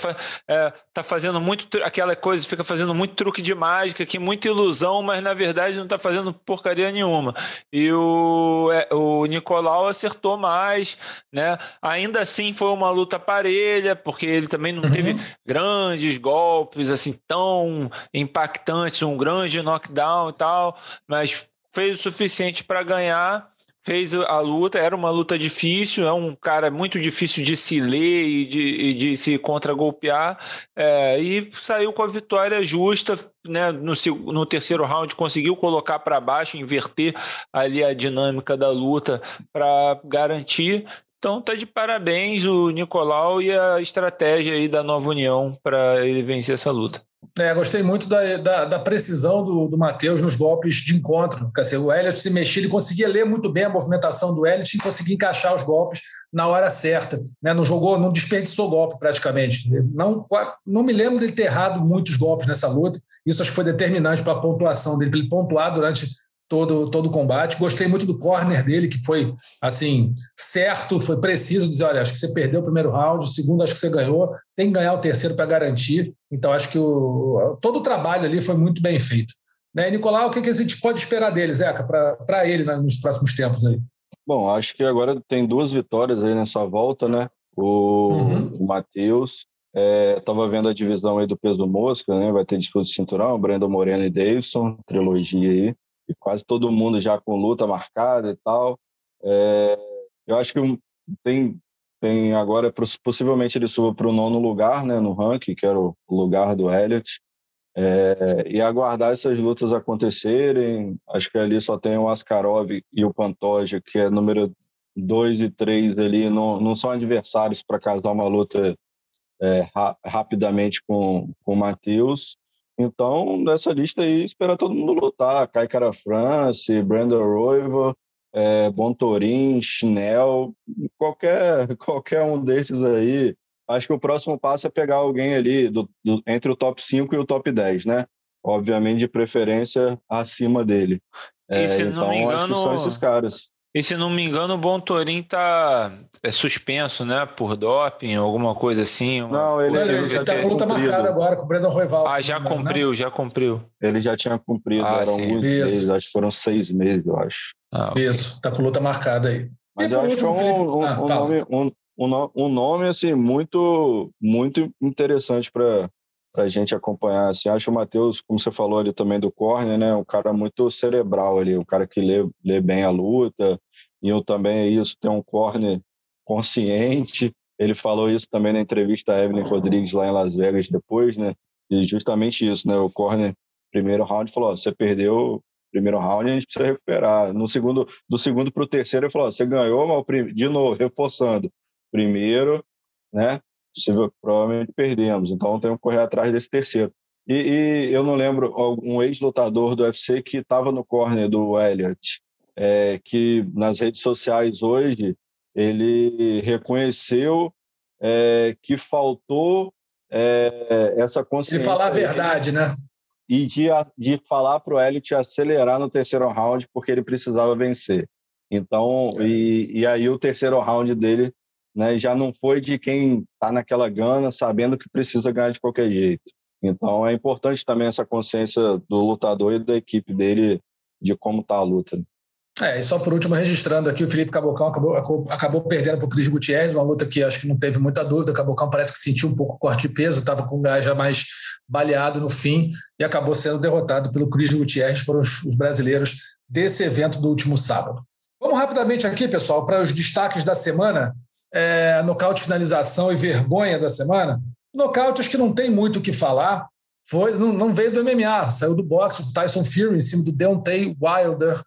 É, tá fazendo muito aquela coisa, fica fazendo muito truque de mágica, que muita ilusão, mas na verdade não tá fazendo porcaria nenhuma. E o, é, o Nicolau acertou mais, né? Ainda assim foi uma luta parelha, porque ele também não uhum. teve grandes golpes assim tão impactantes, um grande knockdown e tal, mas fez o suficiente para ganhar fez a luta, era uma luta difícil, é um cara muito difícil de se ler e de, e de se contra-golpear, é, e saiu com a vitória justa, né, no, no terceiro round conseguiu colocar para baixo, inverter ali a dinâmica da luta para garantir. Então tá de parabéns o Nicolau e a estratégia aí da Nova União para ele vencer essa luta. É, gostei muito da, da, da precisão do, do Matheus nos golpes de encontro. Quer dizer, o Elliot se mexia, ele conseguia ler muito bem a movimentação do Elliot e conseguia encaixar os golpes na hora certa. Né? Não jogou, não desperdiçou golpe praticamente. Não, não me lembro dele ter errado muitos golpes nessa luta. Isso acho que foi determinante para a pontuação dele, para ele pontuar durante todo, todo o combate. Gostei muito do corner dele, que foi assim, certo, foi preciso dizer: olha, acho que você perdeu o primeiro round, o segundo acho que você ganhou, tem que ganhar o terceiro para garantir. Então, acho que o, todo o trabalho ali foi muito bem feito. Né? Nicolau, o que, que a gente pode esperar dele, Zeca, para ele né, nos próximos tempos aí? Bom, acho que agora tem duas vitórias aí nessa volta, né? O, uhum. o Matheus. Estava é, vendo a divisão aí do peso mosca, né? Vai ter disputa de cinturão, Brandon Moreno e Davidson, trilogia aí e quase todo mundo já com luta marcada e tal. É, eu acho que tem, tem agora, possivelmente ele suba para o nono lugar né, no ranking, que era o lugar do Elliott, é, e aguardar essas lutas acontecerem. Acho que ali só tem o Askarov e o Pantoja, que é número 2 e 3 ali, não, não são adversários para casar uma luta é, ra rapidamente com, com o Matheus. Então, nessa lista aí, espera todo mundo lutar. Kai Cara France, Brandon Roivo, é, Bontorin, Schnell, qualquer, qualquer um desses aí. Acho que o próximo passo é pegar alguém ali do, do, entre o top 5 e o top 10, né? Obviamente, de preferência acima dele. É, então, engano, acho que são esses caras. E se não me engano, o Bom Torim tá é suspenso, né? Por doping, alguma coisa assim. Não, ele, ele, ele tá com luta marcada agora com o Brandon Royval. Ah, já né? cumpriu, já cumpriu. Ele já tinha cumprido, ah, eram alguns meses, acho que foram seis meses, eu acho. Ah, okay. Isso, tá com luta marcada aí. Mas e eu acho que é um, um, ah, um, nome, um nome assim muito muito interessante para a gente acompanhar. Assim, acho o Matheus, como você falou ali também do Corner, né, um cara muito cerebral ali, um cara que lê, lê bem a luta. E eu também é isso, tem um corner consciente. Ele falou isso também na entrevista a Evelyn Rodrigues lá em Las Vegas depois, né? E justamente isso, né? O corner primeiro round falou: você perdeu primeiro round, a gente precisa recuperar. No segundo, do segundo para o terceiro, ele falou: você ganhou, mas de novo, reforçando. Primeiro, né? Possível, provavelmente perdemos, então temos que correr atrás desse terceiro. E, e eu não lembro um ex-lutador do UFC que estava no corner do Elliott, é, que nas redes sociais hoje ele reconheceu é, que faltou é, essa consciência. De falar a verdade, né? E de, de falar para o Elliot acelerar no terceiro round, porque ele precisava vencer. Então, é e, e aí o terceiro round dele né, já não foi de quem está naquela gana, sabendo que precisa ganhar de qualquer jeito. Então, é importante também essa consciência do lutador e da equipe dele de como está a luta. É, e só por último, registrando aqui, o Felipe Cabocão acabou, acabou perdendo para o Cris Gutierrez, uma luta que acho que não teve muita dúvida. O Cabocão parece que sentiu um pouco o corte de peso, estava com o gás já mais baleado no fim e acabou sendo derrotado pelo Cris Gutierrez. Foram os, os brasileiros desse evento do último sábado. Vamos rapidamente aqui, pessoal, para os destaques da semana. É, nocaute, finalização e vergonha da semana. Nocaute, acho que não tem muito o que falar. Foi, não, não veio do MMA, saiu do boxe, o Tyson Fury em cima do Deontay Wilder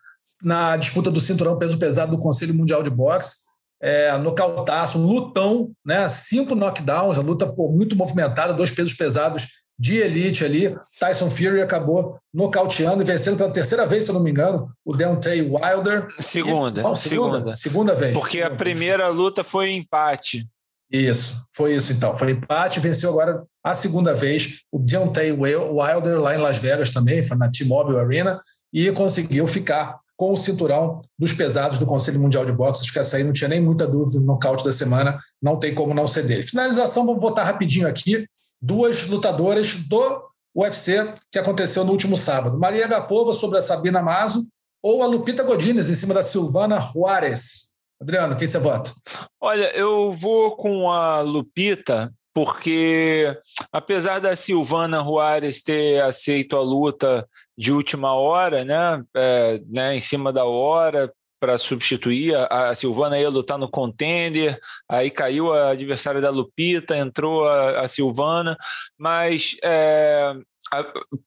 na disputa do cinturão peso pesado do Conselho Mundial de Boxe. É, nocautaço, um lutão, né? cinco knockdowns, a luta pô, muito movimentada, dois pesos pesados de elite ali. Tyson Fury acabou nocauteando e vencendo pela terceira vez, se eu não me engano, o Deontay Wilder. Segunda, e, não, segunda, segunda, segunda vez. Porque a primeira luta foi empate. Isso, foi isso então. Foi empate, venceu agora a segunda vez o Deontay Wilder lá em Las Vegas também, foi na T-Mobile Arena, e conseguiu ficar com o cinturão dos pesados do Conselho Mundial de Boxe. Acho que essa aí não tinha nem muita dúvida no nocaute da semana, não tem como não ser dele. Finalização, vamos botar rapidinho aqui. Duas lutadoras do UFC que aconteceu no último sábado. Maria Gapova sobre a Sabina Mazo ou a Lupita Godinez em cima da Silvana Juarez. Adriano, quem você vota? Olha, eu vou com a Lupita porque apesar da Silvana Juarez ter aceito a luta de última hora, né, é, né em cima da hora, para substituir. A, Silvana ia lutar no contender, aí caiu a adversária da Lupita, entrou a, a Silvana, mas é,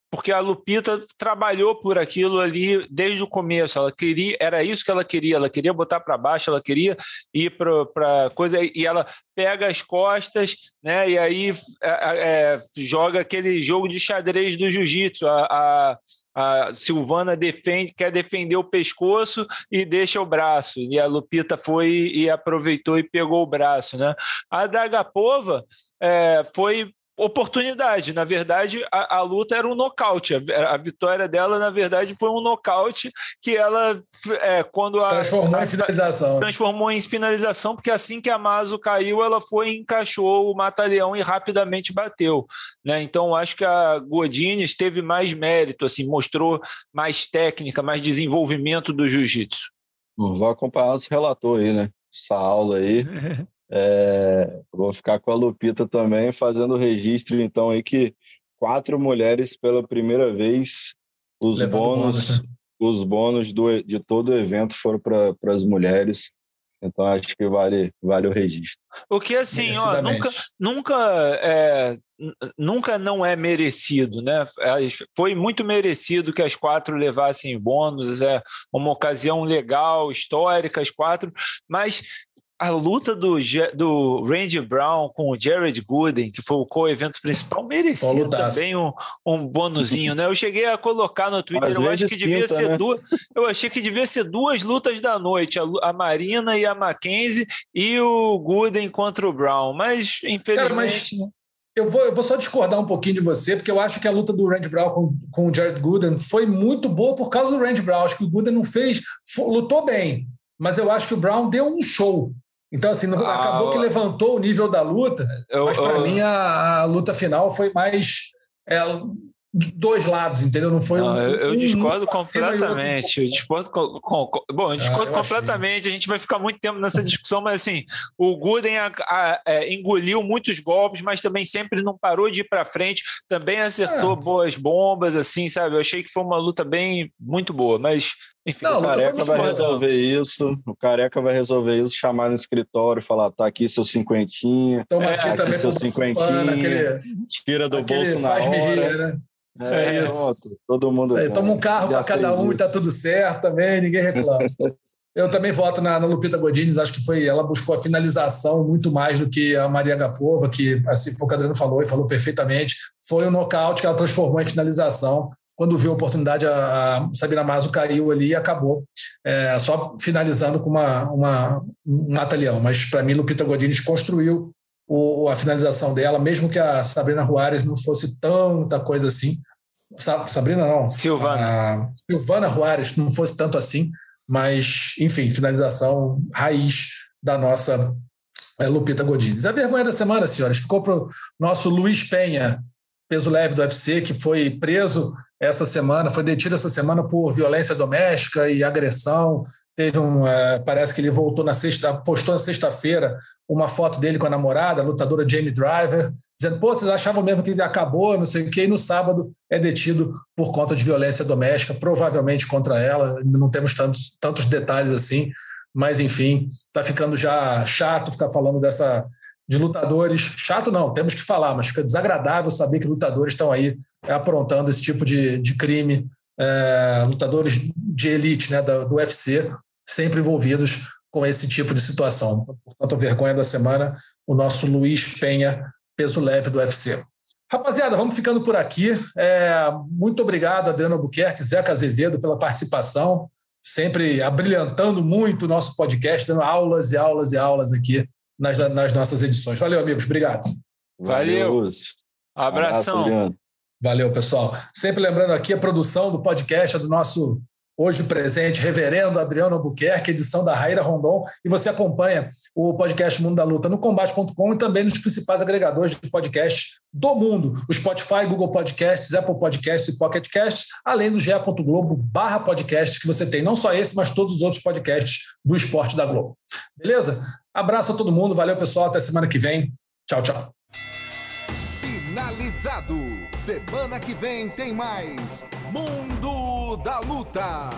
porque a Lupita trabalhou por aquilo ali desde o começo. Ela queria, era isso que ela queria. Ela queria botar para baixo, ela queria ir para coisa e ela pega as costas, né? E aí é, é, joga aquele jogo de xadrez do jiu-jitsu. A, a, a, Silvana defende, quer defender o pescoço e deixa o braço. E a Lupita foi e aproveitou e pegou o braço, né? A Dagapova é, foi oportunidade. Na verdade, a, a, luta era um nocaute. A, a, vitória dela, na verdade, foi um nocaute que ela, é, quando a. Transformou a, em finalização. Transformou em finalização, porque assim que a Mazo caiu, ela foi encaixou o Mata-Leão e rapidamente bateu. Né? Então, acho que a Godines teve mais mérito, assim, mostrou mais técnica, mais desenvolvimento do jiu-jitsu. Vou acompanhar esse relator aí, né? Essa aula aí. É, vou ficar com a Lupita também, fazendo o registro, então, aí que quatro mulheres pela primeira vez, os Levando bônus, bônus né? os bônus do, de todo o evento foram para as mulheres. Então acho que vale, vale o registro. O que assim, ó, nunca, nunca, é, nunca não é merecido, né? Foi muito merecido que as quatro levassem bônus, é uma ocasião legal, histórica, as quatro, mas a luta do, do Randy Brown com o Jared Gooden, que foi o co-evento principal, merecia também um, um bonuzinho, né? Eu cheguei a colocar no Twitter, Às eu acho que devia pinta, ser né? duas. Eu achei que devia ser duas lutas da noite, a, a Marina e a Mackenzie, e o Gooden contra o Brown. Mas, infelizmente. Cara, mas... Eu vou, eu vou só discordar um pouquinho de você, porque eu acho que a luta do Randy Brown com, com o Jared Gooden foi muito boa por causa do Randy Brown. Acho que o Gooden não fez, lutou bem, mas eu acho que o Brown deu um show. Então, assim, ah, acabou que levantou o nível da luta, eu, mas para mim a, a, luta final foi mais. É, dois lados, entendeu? Não foi não, um, eu, eu um discordo completamente. Eu discordo, com, com, bom, eu discordo ah, eu completamente. Achei. A gente vai ficar muito tempo nessa discussão, mas assim, o Gooden a, a, a, é, engoliu muitos golpes, mas também sempre não parou de ir para frente. Também acertou é. boas bombas, assim, sabe? Eu achei que foi uma luta bem muito boa, mas enfim, não, o Careca vai resolver isso. O Careca vai resolver isso, chamar no escritório, falar: tá aqui seu cinquentinha. Toma aqui tá também seu cinquentinha. Aquele, tira do bolso na hora. Rir, né? É, é isso. todo mundo. É, toma um carro para cada um isso. e tá tudo certo também, ninguém reclama. Eu também voto na, na, Lupita Godines, acho que foi ela buscou a finalização muito mais do que a Maria Gapova, que assim foi o que o Adriano falou e falou perfeitamente. Foi um nocaute que ela transformou em finalização. Quando viu a oportunidade, a, Sabina Mazo caiu ali e acabou. É, só finalizando com uma, uma, um mata-leão. Mas, para mim, Lupita Godines construiu o, a finalização dela, mesmo que a Sabrina Juarez não fosse tanta coisa assim. Sa, Sabrina não. Silvana. A Silvana Juarez não fosse tanto assim, mas, enfim, finalização raiz da nossa é, Lupita Godines. A vergonha da semana, senhoras, ficou para o nosso Luiz Penha, peso leve do UFC, que foi preso essa semana, foi detido essa semana por violência doméstica e agressão Teve um, uh, parece que ele voltou na sexta, postou na sexta-feira uma foto dele com a namorada, a lutadora Jamie Driver, dizendo: pô, vocês achavam mesmo que ele acabou, não sei o quê, e no sábado é detido por conta de violência doméstica, provavelmente contra ela. Não temos tantos, tantos detalhes assim, mas enfim, está ficando já chato ficar falando dessa de lutadores. Chato não, temos que falar, mas fica desagradável saber que lutadores estão aí aprontando esse tipo de, de crime. É, lutadores de elite né, do, UFC, sempre envolvidos com esse tipo de situação. Portanto, vergonha da semana, o nosso Luiz Penha, peso leve do UFC. Rapaziada, vamos ficando por aqui. É, muito obrigado, Adriano Albuquerque, Zeca Azevedo, pela participação, sempre abrilhantando muito o nosso podcast, dando aulas e aulas e aulas aqui nas, nas nossas edições. Valeu, amigos. Obrigado. Valeu. Abração. Abraço, Valeu, pessoal. Sempre lembrando aqui a produção do podcast é do nosso Hoje presente, reverendo Adriano Albuquerque, edição da Raíra Rondon, e você acompanha o podcast Mundo da Luta no combate.com e também nos principais agregadores de podcast do mundo, o Spotify, Google Podcasts, Apple Podcasts e Pocket Casts, além do ge.globo barra podcast que você tem, não só esse, mas todos os outros podcasts do esporte da Globo. Beleza? Abraço a todo mundo, valeu pessoal, até semana que vem. Tchau, tchau. Finalizado. Semana que vem tem mais Mundo da Luta.